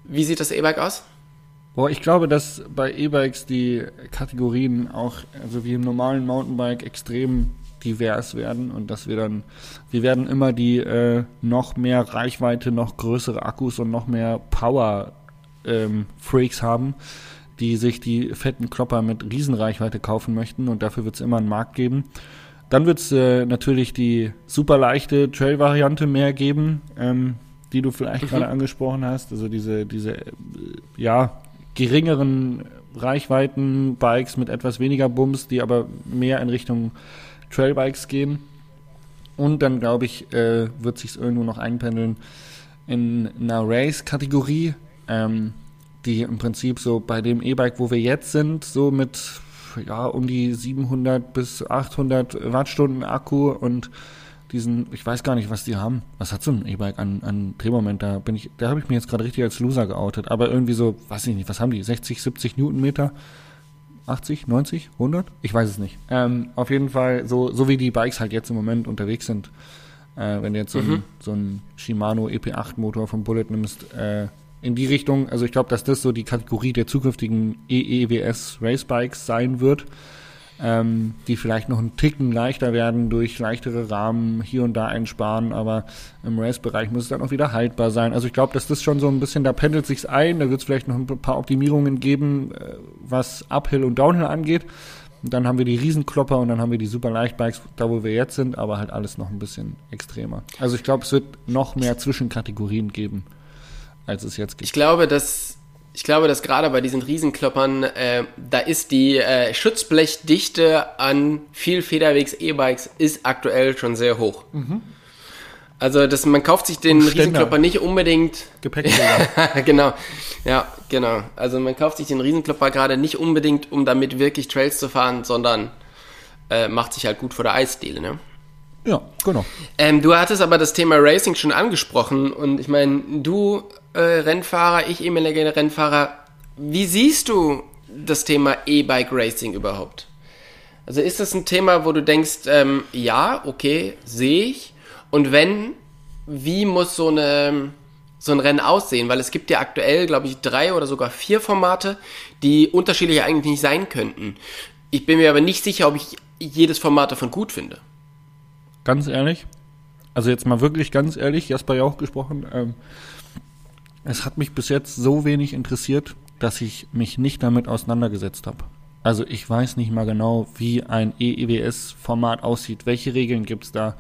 Speaker 2: wie sieht das E-Bike aus?
Speaker 3: Boah, ich glaube, dass bei E-Bikes die Kategorien auch, also wie im normalen Mountainbike, extrem divers werden und dass wir dann, wir werden immer die äh, noch mehr Reichweite, noch größere Akkus und noch mehr Power ähm, Freaks haben, die sich die fetten Klopper mit Riesenreichweite kaufen möchten und dafür wird es immer einen Markt geben. Dann wird es äh, natürlich die super leichte Trail-Variante mehr geben, ähm, die du vielleicht gerade angesprochen hast. Also diese, diese äh, ja, geringeren Reichweiten Bikes mit etwas weniger Bums, die aber mehr in Richtung Trailbikes gehen. Und dann, glaube ich, äh, wird sich irgendwo noch einpendeln in einer Race-Kategorie, ähm, die im Prinzip so bei dem E-Bike, wo wir jetzt sind, so mit ja, um die 700 bis 800 Wattstunden Akku und diesen, ich weiß gar nicht, was die haben. Was hat so ein E-Bike an, an Drehmoment? Da bin ich, da habe ich mich jetzt gerade richtig als Loser geoutet. Aber irgendwie so, weiß ich nicht, was haben die? 60, 70 Newtonmeter? 80, 90, 100? Ich weiß es nicht. Ähm, auf jeden Fall, so, so wie die Bikes halt jetzt im Moment unterwegs sind. Äh, wenn du jetzt so,
Speaker 2: Mhm.
Speaker 3: ein, so ein Shimano EP8 Motor vom Bullet nimmst, äh, in die Richtung, also ich glaube, dass das so die Kategorie der zukünftigen EEWS Racebikes sein wird, ähm, die vielleicht noch einen Ticken leichter werden durch leichtere Rahmen, hier und da einsparen, aber im Race-Bereich muss es dann auch wieder haltbar sein. Also ich glaube, dass das schon so ein bisschen, da pendelt sich's ein, da wird es vielleicht noch ein paar Optimierungen geben, äh, was Uphill und Downhill angeht. Und dann haben wir die Riesenklopper und dann haben wir die super Leichtbikes, da wo wir jetzt sind, aber halt alles noch ein bisschen extremer. Also ich glaube, es wird noch mehr Zwischenkategorien geben, als es jetzt gibt.
Speaker 2: Ich glaube, dass ich glaube, dass gerade bei diesen Riesenkloppern, äh, da ist die äh, Schutzblechdichte an viel Federwegs E-Bikes ist aktuell schon sehr hoch. Also das, man kauft sich den. Riesenklopper nicht unbedingt
Speaker 3: Gepäckträger. <laughs>
Speaker 2: genau, ja, genau. Also man kauft sich den Riesenklopper gerade nicht unbedingt, um damit wirklich Trails zu fahren, sondern äh, macht sich halt gut vor der Eisdiele, ne?
Speaker 3: ja, genau.
Speaker 2: Ähm, du hattest aber das Thema Racing schon angesprochen und ich meine, du äh, Rennfahrer, ich ehemaliger Rennfahrer, wie siehst du das Thema E-Bike Racing überhaupt? Also ist das ein Thema, wo du denkst, ähm, ja, okay, sehe ich. Und wenn, wie muss so eine so ein Rennen aussehen? Weil es gibt ja aktuell, glaube ich, drei oder sogar vier Formate, die unterschiedlich eigentlich nicht sein könnten. Ich bin mir aber nicht sicher, ob ich jedes Format davon gut finde.
Speaker 3: Ganz ehrlich, also jetzt mal wirklich ganz ehrlich, Jasper ja auch gesprochen, ähm, es hat mich bis jetzt so wenig interessiert, dass ich mich nicht damit auseinandergesetzt habe. Also ich weiß nicht mal genau, wie ein EEWS-Format aussieht, welche Regeln gibt's da,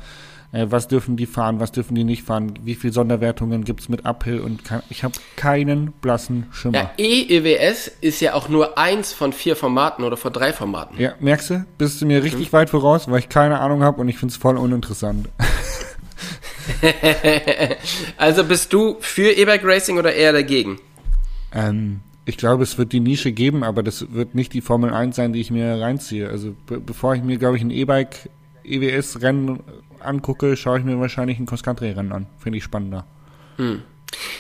Speaker 3: äh, was dürfen die fahren, was dürfen die nicht fahren, wie viele Sonderwertungen gibt's mit Uphill und ke- ich habe keinen blassen Schimmer.
Speaker 2: Ja, EEWS ist ja auch nur eins von vier Formaten oder von drei Formaten.
Speaker 3: Ja, merkst du, bist du mir richtig weit voraus, weil ich keine Ahnung habe und ich find's voll uninteressant. <laughs> <laughs>
Speaker 2: Also bist du für E-Bike Racing oder eher dagegen?
Speaker 3: Ähm, ich glaube, es wird die Nische geben, aber das wird nicht die Formel 1 sein, die ich mir reinziehe. Also be bevor ich mir, glaube ich, ein E-Bike EWS-Rennen angucke, schaue ich mir wahrscheinlich ein Cross-Country-Rennen an. Finde ich spannender.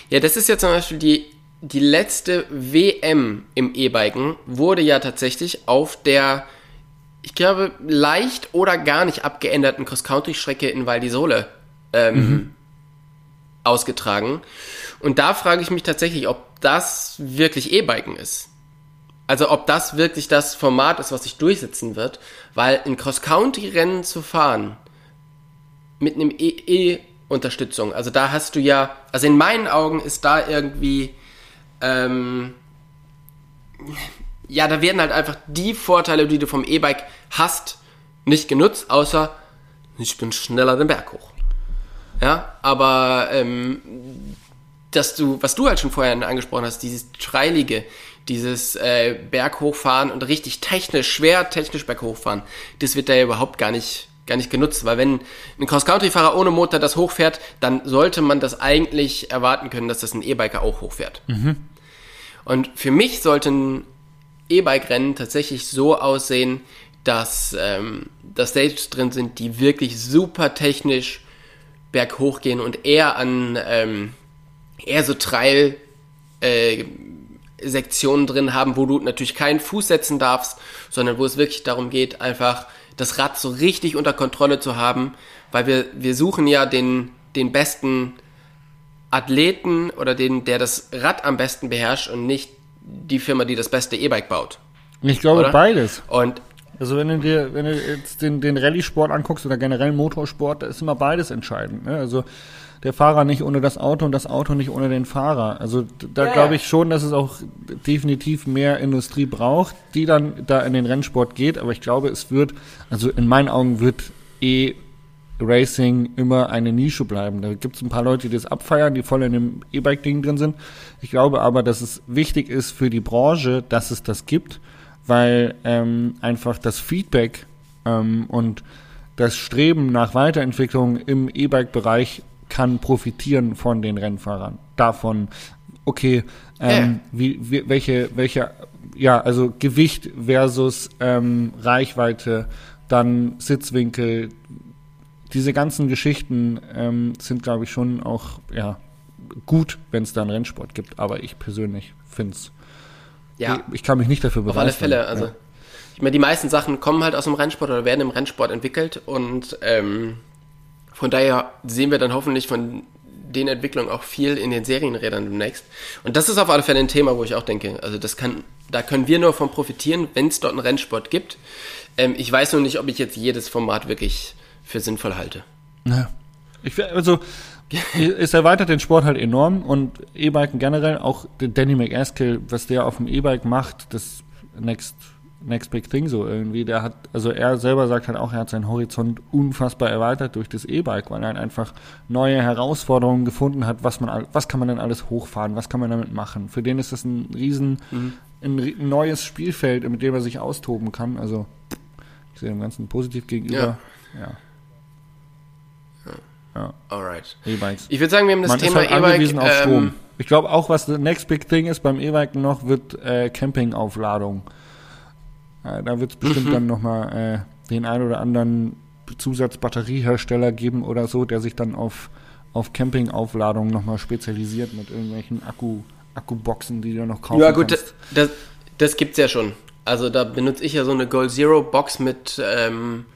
Speaker 2: Ja, das ist ja zum Beispiel die, die letzte WM im E-Biken wurde ja tatsächlich auf der, ich glaube, leicht oder gar nicht abgeänderten Cross-Country-Strecke in Val di Sole ähm, ausgetragen. Und da frage ich mich tatsächlich, ob das wirklich E-Biken ist. Also ob das wirklich das Format ist, was sich durchsetzen wird, weil ein Cross-County-Rennen zu fahren mit einem E-Unterstützung, also da hast du ja, also in meinen Augen ist da irgendwie, ähm, ja, da werden halt einfach die Vorteile, die du vom E-Bike hast, nicht genutzt, außer ich bin schneller den Berg hoch. Ja, aber ähm, dass du, was du halt schon vorher angesprochen hast, dieses Treilige, dieses äh, Berghochfahren und richtig technisch, schwer technisch Berghochfahren, das wird da ja überhaupt gar nicht, gar nicht genutzt, weil wenn ein Cross-Country-Fahrer ohne Motor das hochfährt, dann sollte man das eigentlich erwarten können, dass das ein E-Biker auch hochfährt. Mhm. Und für mich sollte ein E-Bike-Rennen tatsächlich so aussehen, dass ähm, da Stages drin sind, die wirklich super technisch berghoch gehen und eher an ähm, eher so Trail äh, Sektionen drin haben, wo du natürlich keinen Fuß setzen darfst, sondern wo es wirklich darum geht, einfach das Rad so richtig unter Kontrolle zu haben, weil wir, wir suchen ja den, den besten Athleten oder den, der das Rad am besten beherrscht und nicht die Firma, die das beste E-Bike baut.
Speaker 3: Ich glaube oder? beides.
Speaker 2: Und
Speaker 3: also wenn du dir, wenn du jetzt den, den Rallye-Sport anguckst oder generell Motorsport, da ist immer beides entscheidend. Ne? Also der Fahrer nicht ohne das Auto und das Auto nicht ohne den Fahrer. Also da ja, glaube ich schon, dass es auch definitiv mehr Industrie braucht, die dann da in den Rennsport geht. Aber ich glaube, es wird, also in meinen Augen wird eh Racing immer eine Nische bleiben. Da gibt es ein paar Leute, die das abfeiern, die voll in dem E-Bike-Ding drin sind. Ich glaube aber, dass es wichtig ist für die Branche, dass es das gibt, weil ähm, einfach das Feedback ähm, und das Streben nach Weiterentwicklung im E-Bike-Bereich kann profitieren von den Rennfahrern. Davon, okay, ähm, ja. wie, wie, welche, welche, ja, also Gewicht versus ähm, Reichweite, dann Sitzwinkel, diese ganzen Geschichten ähm, sind, glaube ich, schon auch, ja, gut, wenn es da einen Rennsport gibt. Aber ich persönlich finde es, ja. ich, kann mich nicht dafür beweisen.
Speaker 2: Auf alle Fälle, also. Ja. Ich meine, die meisten Sachen kommen halt aus dem Rennsport oder werden im Rennsport entwickelt und ähm, von daher sehen wir dann hoffentlich von den Entwicklungen auch viel in den Serienrädern demnächst. Und das ist auf alle Fälle ein Thema, wo ich auch denke, also das kann, da können wir nur von profitieren, wenn es dort einen Rennsport gibt. Ähm, ich weiß nur nicht, ob ich jetzt jedes Format wirklich für sinnvoll halte.
Speaker 3: Ja. Ich, also, <laughs> es erweitert den Sport halt enorm und E-Biken generell, auch Danny McAskill, was der auf dem E-Bike macht, das Next Next Big Thing so irgendwie. Der hat, also er selber sagt halt auch, er hat seinen Horizont unfassbar erweitert durch das E-Bike, weil er halt einfach neue Herausforderungen gefunden hat, was man, was kann man denn alles hochfahren, was kann man damit machen. Für den ist das ein riesen, mhm. ein neues Spielfeld, mit dem er sich austoben kann. Also ich sehe dem Ganzen positiv gegenüber. Ja. ja.
Speaker 2: Ja. Alright.
Speaker 3: E-Bikes.
Speaker 2: Ich würde sagen, wir haben das
Speaker 3: Man
Speaker 2: Thema
Speaker 3: halt E-Bike. Ähm, ich glaube auch, was das Next Big Thing ist beim E-Bike noch, wird äh, Campingaufladung. Äh, da wird es bestimmt mhm. dann nochmal äh, den ein oder anderen Zusatzbatteriehersteller geben oder so, der sich dann auf, auf Campingaufladung nochmal spezialisiert mit irgendwelchen Akku, Akkuboxen, die du noch kaufen
Speaker 2: Ja gut, kannst. das, das gibt's ja schon. Also da benutze ich ja so eine Gold Zero Box mit, ähm,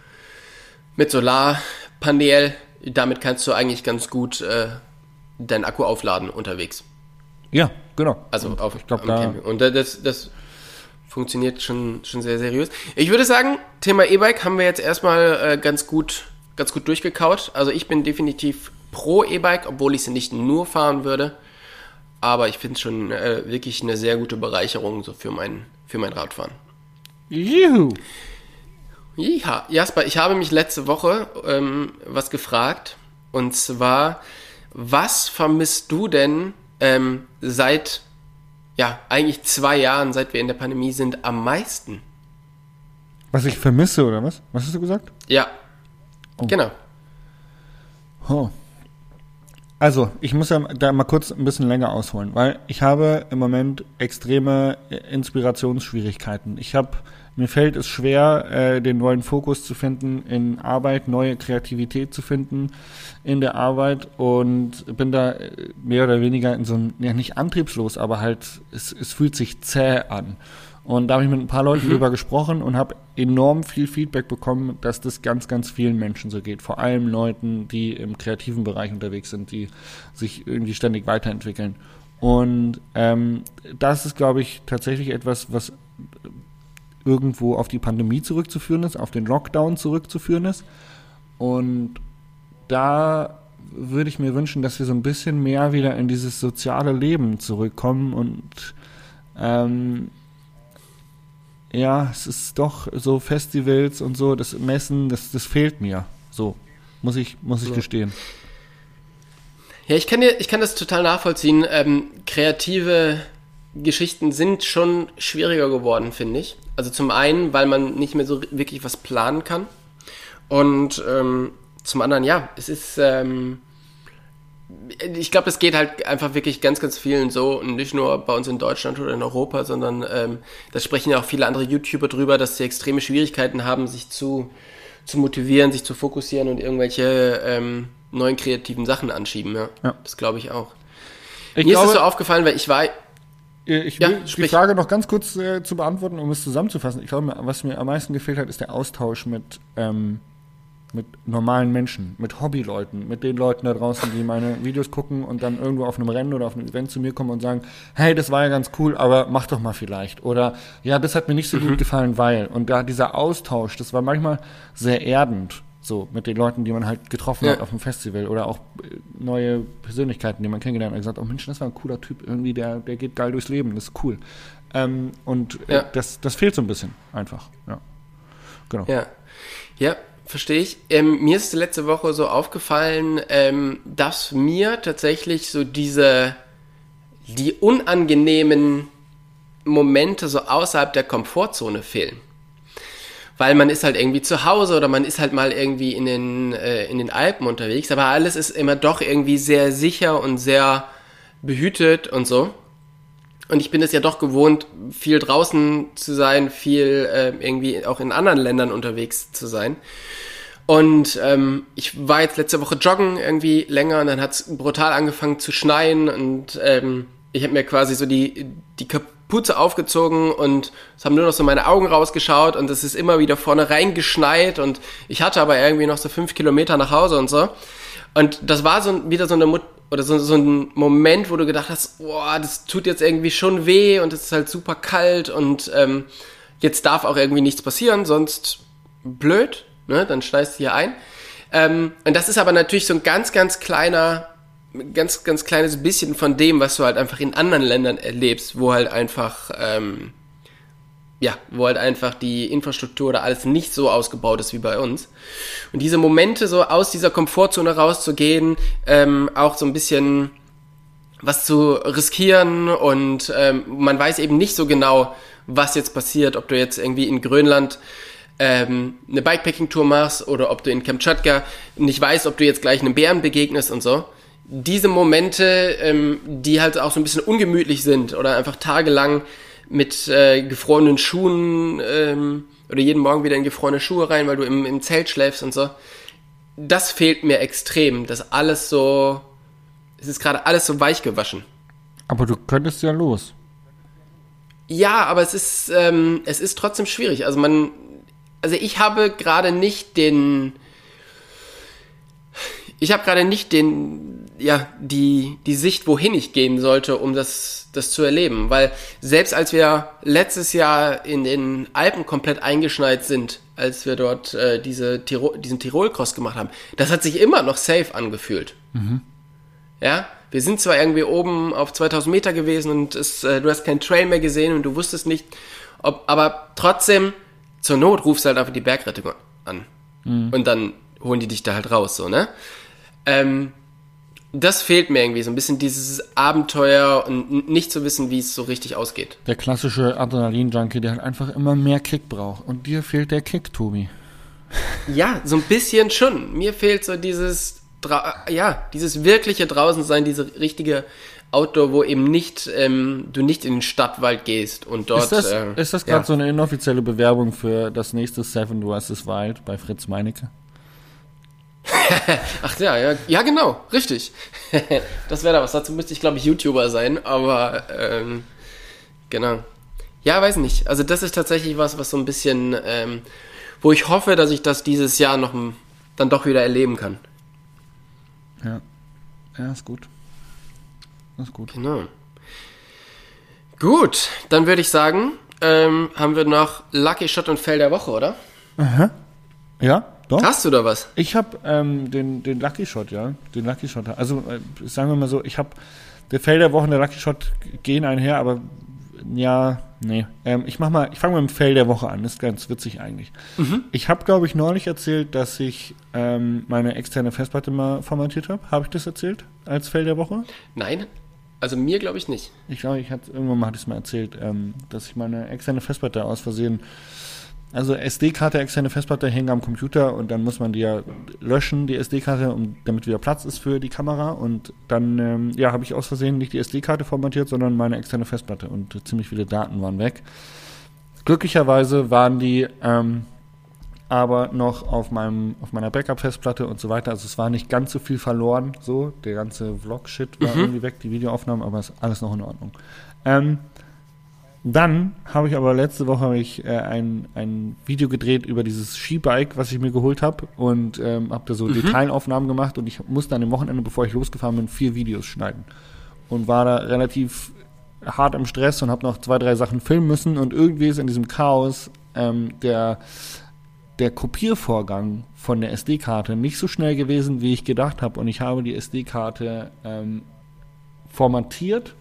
Speaker 2: mit Solarpanel. Damit kannst du eigentlich ganz gut äh, deinen Akku aufladen unterwegs.
Speaker 3: Ja, genau.
Speaker 2: Also auf, ich glaube da. Camping. Und das, das funktioniert schon, schon sehr seriös. Ich würde sagen, Thema E-Bike haben wir jetzt erstmal äh, ganz gut, ganz gut durchgekaut. Also ich bin definitiv pro E-Bike, obwohl ich sie nicht nur fahren würde. Aber ich finde es schon äh, wirklich eine sehr gute Bereicherung so für mein, für mein Radfahren.
Speaker 3: Juhu!
Speaker 2: Ja, Jasper, ich habe mich letzte Woche ähm, was gefragt. Und zwar, was vermisst du denn ähm, seit ja, eigentlich zwei Jahren, seit wir in der Pandemie sind, am meisten?
Speaker 3: Was ich vermisse, oder was? Was hast du gesagt?
Speaker 2: Ja. Oh. Genau.
Speaker 3: Oh. Also, ich muss ja da mal kurz ein bisschen länger ausholen, weil ich habe im Moment extreme Inspirationsschwierigkeiten. Ich habe mir fällt es schwer, äh, den neuen Fokus zu finden in Arbeit, neue Kreativität zu finden in der Arbeit und bin da äh, mehr oder weniger in so einem, ja nicht antriebslos, aber halt, es, es fühlt sich zäh an. Und da habe ich mit ein paar Leuten mhm. drüber gesprochen und habe enorm viel Feedback bekommen, dass das ganz, ganz vielen Menschen so geht. Vor allem Leuten, die im kreativen Bereich unterwegs sind, die sich irgendwie ständig weiterentwickeln. Und ähm, das ist, glaube ich, tatsächlich etwas, was irgendwo auf die Pandemie zurückzuführen ist, auf den Lockdown zurückzuführen ist. Und da würde ich mir wünschen, dass wir so ein bisschen mehr wieder in dieses soziale Leben zurückkommen und ähm, ja, es ist doch so Festivals und so, das Messen, das, das fehlt mir. So, muss ich, muss ich ja. gestehen.
Speaker 2: Ja, ich kann, dir, ich kann das total nachvollziehen. Ähm, kreative Geschichten sind schon schwieriger geworden, finde ich. Also zum einen, weil man nicht mehr so wirklich was planen kann. Und ähm, zum anderen, ja, es ist, ähm, ich glaube, es geht halt einfach wirklich ganz, ganz vielen so, und nicht nur bei uns in Deutschland oder in Europa, sondern ähm, das sprechen ja auch viele andere YouTuber drüber, dass sie extreme Schwierigkeiten haben, sich zu, zu motivieren, sich zu fokussieren und irgendwelche ähm, neuen kreativen Sachen anschieben. Ja, ja. das glaube ich auch. Ich Mir glaube, ist es so aufgefallen, weil ich war.
Speaker 3: Ich will ja, die Frage noch ganz kurz äh, zu beantworten, um es zusammenzufassen. Ich glaube, was mir am meisten gefehlt hat, ist der Austausch mit ähm, mit normalen Menschen, mit Hobbyleuten, mit den Leuten da draußen, die meine Videos gucken und dann irgendwo auf einem Rennen oder auf einem Event zu mir kommen und sagen, hey, das war ja ganz cool, aber mach doch mal vielleicht. Oder ja, das hat mir nicht so mhm. gut gefallen, weil. Und da dieser Austausch, das war manchmal sehr erdend. So, mit den Leuten, die man halt getroffen ja. hat auf dem Festival oder auch äh, neue Persönlichkeiten, die man kennengelernt hat, und gesagt, oh Mensch, das war ein cooler Typ, irgendwie, der, der geht geil durchs Leben, das ist cool. Ähm, und äh, ja. das, das fehlt so ein bisschen einfach, ja.
Speaker 2: Genau. Ja. Ja, Verstehe ich. Ähm, mir ist letzte Woche so aufgefallen, ähm, dass mir tatsächlich so diese, die unangenehmen Momente so außerhalb der Komfortzone fehlen. Weil man ist halt irgendwie zu Hause oder man ist halt mal irgendwie in den, äh, in den Alpen unterwegs, aber alles ist immer doch irgendwie sehr sicher und sehr behütet und so. Und ich bin es ja doch gewohnt, viel draußen zu sein, viel äh, irgendwie auch in anderen Ländern unterwegs zu sein. Und ähm, ich war jetzt letzte Woche joggen irgendwie länger und dann hat es brutal angefangen zu schneien und ähm, ich habe mir quasi so die, die Kapuze aufgezogen und es haben nur noch so meine Augen rausgeschaut und es ist immer wieder vorne reingeschneit und ich hatte aber irgendwie noch so fünf Kilometer nach Hause und so. Und das war so wieder so eine Mut oder so, so ein Moment, wo du gedacht hast, boah, das tut jetzt irgendwie schon weh und es ist halt super kalt und ähm, jetzt darf auch irgendwie nichts passieren, sonst blöd, ne? Dann schneist du hier ein. Ähm, und das ist aber natürlich so ein ganz, ganz kleiner, ganz, ganz kleines bisschen von dem, was du halt einfach in anderen Ländern erlebst, wo halt einfach ähm, ja, wo halt einfach die Infrastruktur oder alles nicht so ausgebaut ist wie bei uns. Und diese Momente, so aus dieser Komfortzone rauszugehen, ähm, auch so ein bisschen was zu riskieren und ähm, man weiß eben nicht so genau, was jetzt passiert, ob du jetzt irgendwie in Grönland ähm, eine Bikepacking-Tour machst oder ob du in Kamtschatka nicht weißt, ob du jetzt gleich einem Bären begegnest und so. Diese Momente, ähm, die halt auch so ein bisschen ungemütlich sind oder einfach tagelang mit äh, gefrorenen Schuhen ähm, oder jeden Morgen wieder in gefrorene Schuhe rein, weil du im, im Zelt schläfst und so. Das fehlt mir extrem, dass alles so, es ist gerade alles so weich gewaschen.
Speaker 3: Aber du könntest ja los.
Speaker 2: Ja, aber es ist, ähm, es ist trotzdem schwierig. Also man, also ich habe gerade nicht den, ich habe gerade nicht den, ja, die, die Sicht, wohin ich gehen sollte, um das, das zu erleben. Weil selbst als wir letztes Jahr in den Alpen komplett eingeschneit sind, als wir dort äh, diese Tirol, diesen Tirol-Cross gemacht haben, das hat sich immer noch safe angefühlt. Mhm. Ja, wir sind zwar irgendwie oben auf 2000 Meter gewesen und es, äh, du hast keinen Trail mehr gesehen und du wusstest nicht, ob, aber trotzdem, zur Not rufst du halt einfach die Bergrettung an. Mhm. Und dann holen die dich da halt raus, so, ne? Ähm, das fehlt mir irgendwie so ein bisschen dieses Abenteuer und nicht zu wissen, wie es so richtig ausgeht.
Speaker 3: Der klassische Adrenalin-Junkie, der halt einfach immer mehr Kick braucht. Und dir fehlt der Kick, Tobi.
Speaker 2: Ja, so ein bisschen schon. Mir fehlt so dieses, ja, dieses wirkliche draußen sein, diese richtige Outdoor, wo eben nicht, ähm, du nicht in den Stadtwald gehst und dort.
Speaker 3: Ist das, äh, das gerade ja. so eine inoffizielle Bewerbung für das nächste Seven vs. Wild bei Fritz Meinecke? <laughs>
Speaker 2: Ach ja, ja, ja, genau, richtig. <laughs> das wäre da was. Dazu müsste ich, glaube ich, YouTuber sein, aber ähm, genau. Ja, weiß nicht. Also das ist tatsächlich was, was so ein bisschen, ähm, wo ich hoffe, dass ich das dieses Jahr noch dann doch wieder erleben kann.
Speaker 3: Ja. Ja, ist gut.
Speaker 2: ist gut. Genau. Gut, dann würde ich sagen, ähm, haben wir noch Lucky Shot und Fell der Woche, oder?
Speaker 3: Ja, doch.
Speaker 2: Hast du da was?
Speaker 3: Ich habe ähm, den, den Lucky Shot, ja. Den Lucky Shot. Also äh, sagen wir mal so, ich habe der Fell der Woche und der Lucky Shot gehen einher, aber ja, nee. Ähm, ich mach mal, ich fange mal mit dem Fell der Woche an. Das ist ganz witzig eigentlich. Ich habe, glaube ich, neulich erzählt, dass ich ähm, meine externe Festplatte mal formatiert habe. Habe ich das erzählt als Fell der Woche?
Speaker 2: Nein? Also mir glaube ich nicht.
Speaker 3: Ich glaube, ich hatte irgendwann mal hatte ich es mal erzählt, ähm, dass ich meine externe Festplatte aus Versehen, also SD-Karte, externe Festplatte hängen am Computer und dann muss man die ja löschen, die SD-Karte, um, damit wieder Platz ist für die Kamera. Und dann, ähm, ja, habe ich aus Versehen nicht die SD-Karte formatiert, sondern meine externe Festplatte und ziemlich viele Daten waren weg. Glücklicherweise waren die ähm, aber noch auf meinem auf meiner Backup-Festplatte und so weiter. Also es war nicht ganz so viel verloren. So, der ganze Vlog-Shit war irgendwie weg, die Videoaufnahmen, aber es ist alles noch in Ordnung. Ähm, dann habe ich aber letzte Woche habe ich, äh, ein, ein Video gedreht über dieses Skibike, was ich mir geholt habe und ähm, habe da so Detailaufnahmen gemacht und ich musste an dem Wochenende, bevor ich losgefahren bin, vier Videos schneiden und war da relativ hart im Stress und habe noch zwei, drei Sachen filmen müssen und irgendwie ist in diesem Chaos ähm, der, der Kopiervorgang von der SD-Karte nicht so schnell gewesen, wie ich gedacht habe und ich habe die SD-Karte ähm, formatiert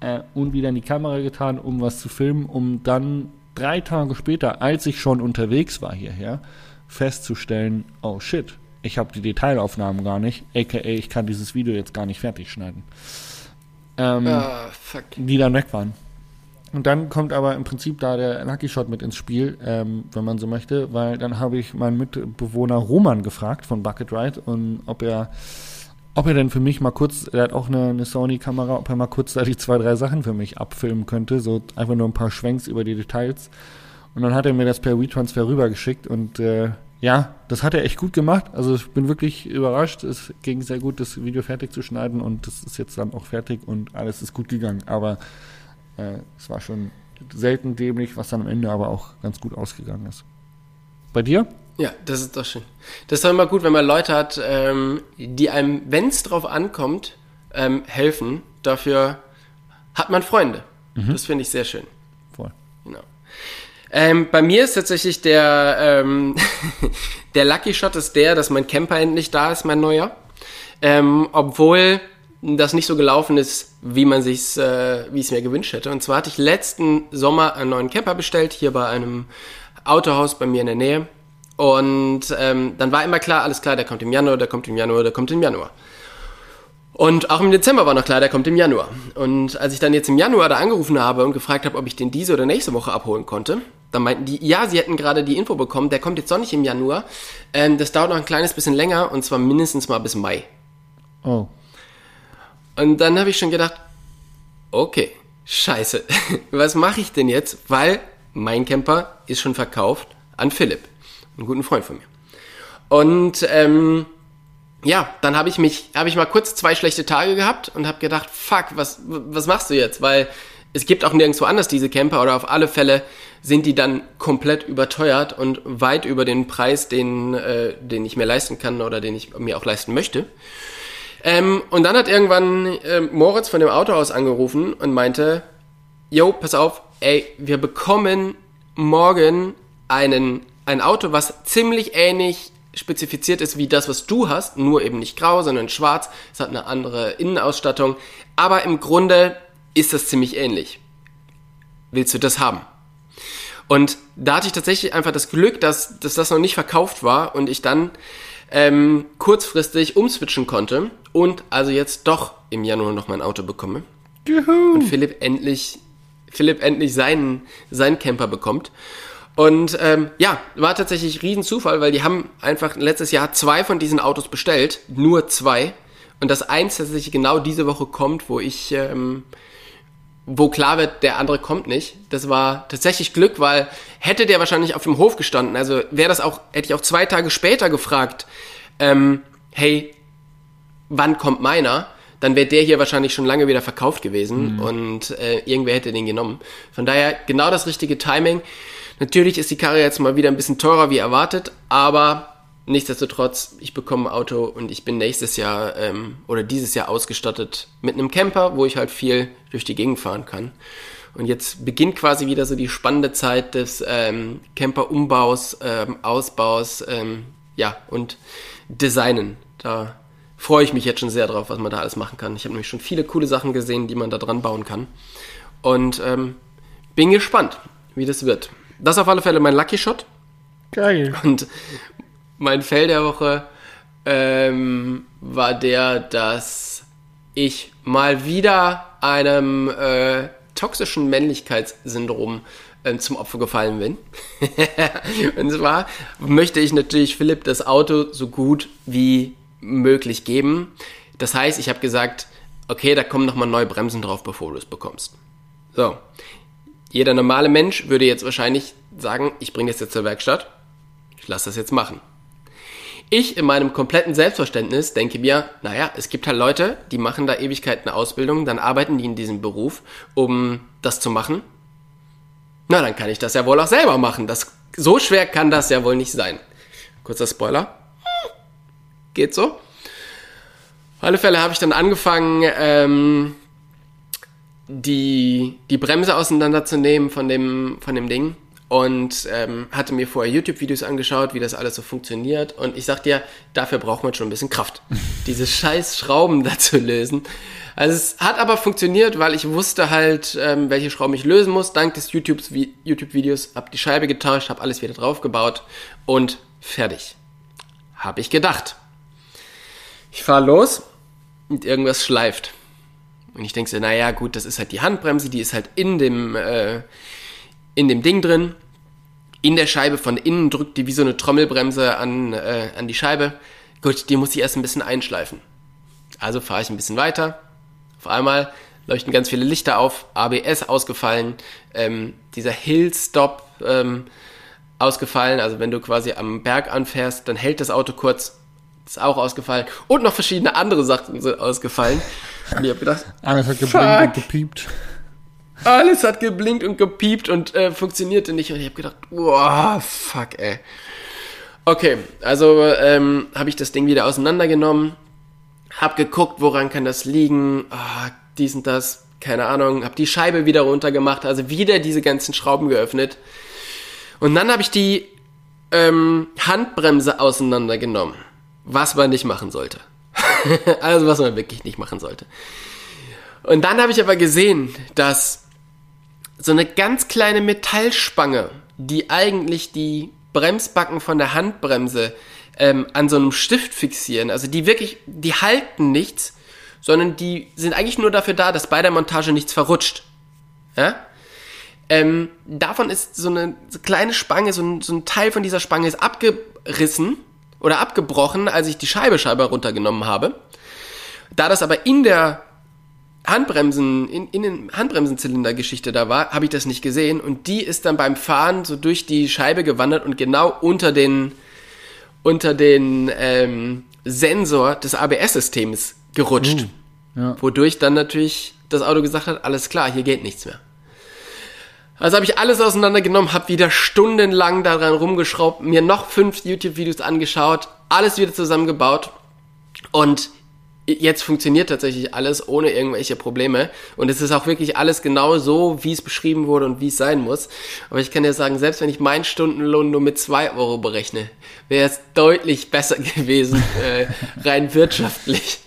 Speaker 3: äh, und wieder in die Kamera getan, um was zu filmen, um dann drei Tage später, als ich schon unterwegs war hierher, festzustellen, oh shit, ich habe die Detailaufnahmen gar nicht, aka ich kann dieses Video jetzt gar nicht fertig schneiden. Ähm,
Speaker 2: Ah, fuck.
Speaker 3: die dann weg waren. Und dann kommt aber im Prinzip da der Lucky Shot mit ins Spiel, ähm, wenn man so möchte, weil dann habe ich meinen Mitbewohner Roman gefragt von Bucket Ride und ob er, ob er denn für mich mal kurz, er hat auch eine, eine Sony-Kamera, ob er mal kurz da die zwei, drei Sachen für mich abfilmen könnte, so einfach nur ein paar Schwenks über die Details. Und dann hat er mir das per WeTransfer rübergeschickt und äh, ja, das hat er echt gut gemacht. Also ich bin wirklich überrascht. Es ging sehr gut, das Video fertig zu schneiden und das ist jetzt dann auch fertig und alles ist gut gegangen. Aber äh, es war schon selten dämlich, was dann am Ende aber auch ganz gut ausgegangen ist. Bei dir?
Speaker 2: Ja, das ist doch schön. Das ist doch immer gut, wenn man Leute hat, ähm, die einem, wenn es drauf ankommt, ähm, helfen. Dafür hat man Freunde. Das finde ich sehr schön.
Speaker 3: Voll.
Speaker 2: Genau. Ähm, bei mir ist tatsächlich der, ähm, <laughs> der Lucky Shot ist der, dass mein Camper endlich da ist, mein neuer. Ähm, obwohl das nicht so gelaufen ist, wie man sich's, äh, wie ich es mir gewünscht hätte. Und zwar hatte ich letzten Sommer einen neuen Camper bestellt, hier bei einem Autohaus bei mir in der Nähe. Und ähm, dann war immer klar, alles klar, der kommt im Januar, der kommt im Januar, der kommt im Januar. Und auch im Dezember war noch klar, der kommt im Januar. Und als ich dann jetzt im Januar da angerufen habe und gefragt habe, ob ich den diese oder nächste Woche abholen konnte, dann meinten die, ja, sie hätten gerade die Info bekommen, der kommt jetzt doch nicht im Januar. Ähm, das dauert noch ein kleines bisschen länger und zwar mindestens mal bis Mai.
Speaker 3: Oh.
Speaker 2: Und dann habe ich schon gedacht, okay, scheiße, <laughs> was mache ich denn jetzt? Weil mein Camper ist schon verkauft an Philipp, einen guten Freund von mir. Und ähm, ja, dann habe ich mich, habe ich mal kurz zwei schlechte Tage gehabt und habe gedacht, fuck, was, was machst du jetzt? Weil es gibt auch nirgendwo anders diese Camper oder auf alle Fälle sind die dann komplett überteuert und weit über den Preis, den, äh, den ich mir leisten kann oder den ich mir auch leisten möchte. Ähm, und dann hat irgendwann ähm, Moritz von dem Autohaus angerufen und meinte, yo, pass auf, ey, wir bekommen morgen einen, ein Auto, was ziemlich ähnlich spezifiziert ist wie das, was du hast, nur eben nicht grau, sondern schwarz. Es hat eine andere Innenausstattung, aber im Grunde ist das ziemlich ähnlich. Willst du das haben? Und da hatte ich tatsächlich einfach das Glück, dass, dass das noch nicht verkauft war und ich dann ähm, kurzfristig umswitchen konnte und also jetzt doch im Januar noch mein Auto bekomme. Und Philipp endlich, Philipp endlich seinen, seinen Camper bekommt. Und ähm, ja, war tatsächlich riesen Zufall, weil die haben einfach letztes Jahr zwei von diesen Autos bestellt, nur zwei. Und das eins tatsächlich genau diese Woche kommt, wo ich, ähm, wo klar wird, der andere kommt nicht. Das war tatsächlich Glück, weil hätte der wahrscheinlich auf dem Hof gestanden, also wäre das auch, hätte ich auch zwei Tage später gefragt, ähm, hey, wann kommt meiner? Dann wäre der hier wahrscheinlich schon lange wieder verkauft gewesen und äh, irgendwer hätte den genommen. Von daher genau das richtige Timing. Natürlich ist die Karre jetzt mal wieder ein bisschen teurer wie erwartet, aber nichtsdestotrotz, ich bekomme ein Auto und ich bin nächstes Jahr ähm, oder dieses Jahr ausgestattet mit einem Camper, wo ich halt viel durch die Gegend fahren kann. Und jetzt beginnt quasi wieder so die spannende Zeit des ähm, Camper-Umbaus, ähm, Ausbaus, ähm, ja, und Designen. Da freue ich mich jetzt schon sehr drauf, was man da alles machen kann. Ich habe nämlich schon viele coole Sachen gesehen, die man da dran bauen kann. Und ähm, bin gespannt, wie das wird. Das ist auf alle Fälle mein Lucky Shot.
Speaker 3: Geil.
Speaker 2: Und mein Fell der Woche ähm, war der, dass ich mal wieder einem äh, toxischen Männlichkeitssyndrom ähm, zum Opfer gefallen bin. <laughs> und zwar möchte ich natürlich Philipp das Auto so gut wie möglich geben. Das heißt, ich habe gesagt, okay, da kommen nochmal neue Bremsen drauf, bevor du es bekommst. So. Jeder normale Mensch würde jetzt wahrscheinlich sagen, ich bringe das jetzt zur Werkstatt, ich lasse das jetzt machen. Ich in meinem kompletten Selbstverständnis denke mir, naja, es gibt halt Leute, die machen da Ewigkeiten Ausbildung, dann arbeiten die in diesem Beruf, um das zu machen. Na, dann kann ich das ja wohl auch selber machen. Das, so schwer kann das ja wohl nicht sein. Kurzer Spoiler. Geht so. Auf alle Fälle habe ich dann angefangen, ähm, die, die Bremse auseinanderzunehmen von dem, von dem Ding und ähm, hatte mir vorher YouTube-Videos angeschaut, wie das alles so funktioniert. Und ich sag dir, dafür braucht man schon ein bisschen Kraft, <laughs> diese scheiß Schrauben da zu lösen. Also es hat aber funktioniert, weil ich wusste halt, ähm, welche Schrauben ich lösen muss. Dank des YouTube-Videos habe die Scheibe getauscht, habe alles wieder draufgebaut und fertig. Habe ich gedacht. Ich fahre los und irgendwas schleift. Und ich denke so, naja, gut, das ist halt die Handbremse, die ist halt in dem, äh, in dem Ding drin. In der Scheibe von innen drückt die wie so eine Trommelbremse an, äh, an die Scheibe. Gut, die muss ich erst ein bisschen einschleifen. Also fahre ich ein bisschen weiter. Auf einmal leuchten ganz viele Lichter auf, ABS ausgefallen, ähm, dieser Hill-Stop ähm, ausgefallen. Also wenn du quasi am Berg anfährst, dann hält das Auto kurz, ist auch ausgefallen. Und noch verschiedene andere Sachen sind ausgefallen. Und ich hab gedacht,
Speaker 3: Alles hat geblinkt und gepiept.
Speaker 2: alles hat geblinkt und gepiept und äh, funktionierte nicht. Und ich habe gedacht, wow, fuck, ey. Okay, also ähm, habe ich das Ding wieder auseinandergenommen, hab geguckt, woran kann das liegen, ah, dies und das, keine Ahnung, hab die Scheibe wieder runtergemacht, also wieder diese ganzen Schrauben geöffnet. Und dann habe ich die ähm, Handbremse auseinandergenommen, was man nicht machen sollte. <laughs> also was man wirklich nicht machen sollte. Und dann habe ich aber gesehen, dass so eine ganz kleine Metallspange, die eigentlich die Bremsbacken von der Handbremse ähm, an so einem Stift fixieren, also die wirklich, die halten nichts, sondern die sind eigentlich nur dafür da, dass bei der Montage nichts verrutscht. Ja? Ähm, davon ist so eine kleine Spange, so ein, so ein Teil von dieser Spange ist abgerissen oder abgebrochen, als ich die Scheibe Scheibe runtergenommen habe. Da das aber in der Handbremsen, in, in den Handbremsenzylinder-Geschichte da war, habe ich das nicht gesehen und die ist dann beim Fahren so durch die Scheibe gewandert und genau unter den unter den ähm, Sensor des ABS-Systems gerutscht,
Speaker 3: Ja.
Speaker 2: wodurch dann natürlich das Auto gesagt hat, alles klar, hier geht nichts mehr. Also habe ich alles auseinandergenommen, habe wieder stundenlang daran rumgeschraubt, mir noch fünf YouTube-Videos angeschaut, alles wieder zusammengebaut. Und jetzt funktioniert tatsächlich alles ohne irgendwelche Probleme. Und es ist auch wirklich alles genau so, wie es beschrieben wurde und wie es sein muss. Aber ich kann dir sagen, selbst wenn ich meinen Stundenlohn nur mit zwei Euro berechne, wäre es deutlich besser <laughs> gewesen, äh, rein wirtschaftlich,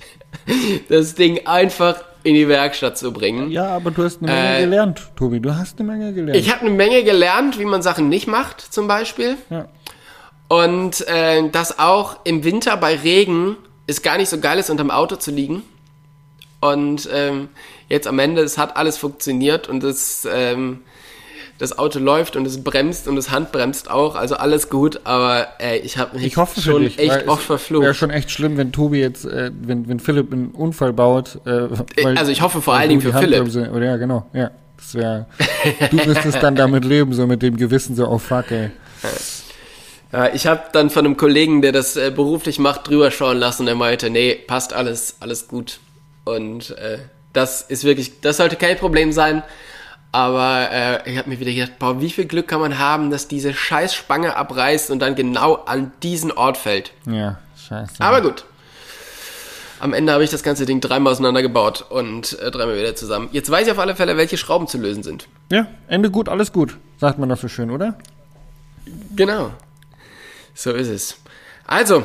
Speaker 2: das Ding einfach in die Werkstatt zu bringen.
Speaker 3: Ja, aber du hast eine Menge
Speaker 2: Äh,
Speaker 3: gelernt, Tobi. Du hast eine Menge gelernt.
Speaker 2: Ich habe eine Menge gelernt, wie man Sachen nicht macht, zum Beispiel.
Speaker 3: ja.
Speaker 2: Und äh, dass auch im Winter bei Regen es gar nicht so geil ist, unterm Auto zu liegen. Und ähm, jetzt am Ende, es hat alles funktioniert und es, ähm, das Auto läuft und es bremst und es handbremst auch, also alles gut, aber ey, ich habe mich
Speaker 3: Ich hoffe
Speaker 2: schon
Speaker 3: dich,
Speaker 2: echt oft
Speaker 3: es
Speaker 2: verflucht.
Speaker 3: Wäre schon echt schlimm, wenn Tobi jetzt, äh, wenn, wenn Philipp einen Unfall baut. Äh, weil-
Speaker 2: also ich hoffe vor allen Dingen für Philipp.
Speaker 3: Oder ja, genau. Ja, das wäre. du müsstest dann damit leben, so mit dem Gewissen, so oh fuck, ey.
Speaker 2: Ja, ich habe dann von einem Kollegen, der das äh, beruflich macht, drüber schauen lassen und er meinte, nee, passt alles, alles gut. Und äh, das ist wirklich, das sollte kein Problem sein. Aber äh, ich habe mir wieder gedacht, boah, wie viel Glück kann man haben, dass diese scheiß Spange abreißt und dann genau an diesen Ort fällt.
Speaker 3: Ja, scheiße.
Speaker 2: Aber gut. Am Ende habe ich das ganze Ding dreimal auseinandergebaut und äh, dreimal wieder zusammen. Jetzt weiß ich auf alle Fälle, welche Schrauben zu lösen sind.
Speaker 3: Ja, Ende gut, alles gut, sagt man so schön, oder?
Speaker 2: Genau. So ist es. Also,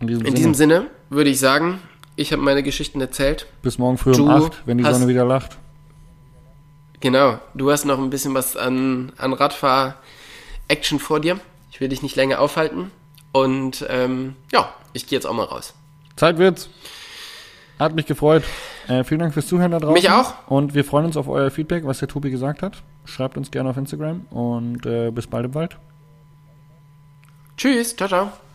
Speaker 3: In diesem,
Speaker 2: in diesem Sinne würde ich sagen, ich habe meine Geschichten erzählt.
Speaker 3: Bis morgen früh um 8, wenn die Sonne wieder lacht.
Speaker 2: Genau, du hast noch ein bisschen was an, an Radfahr-Action vor dir. Ich will dich nicht länger aufhalten. Und ähm, ja, ich gehe jetzt auch mal raus.
Speaker 3: Zeit wird's. Hat mich gefreut. Äh, vielen Dank fürs Zuhören da draußen.
Speaker 2: Mich auch.
Speaker 3: Und wir freuen uns auf euer Feedback, was der Tobi gesagt hat. Schreibt uns gerne auf Instagram und äh, bis bald im Wald.
Speaker 2: Tschüss, ciao, ciao.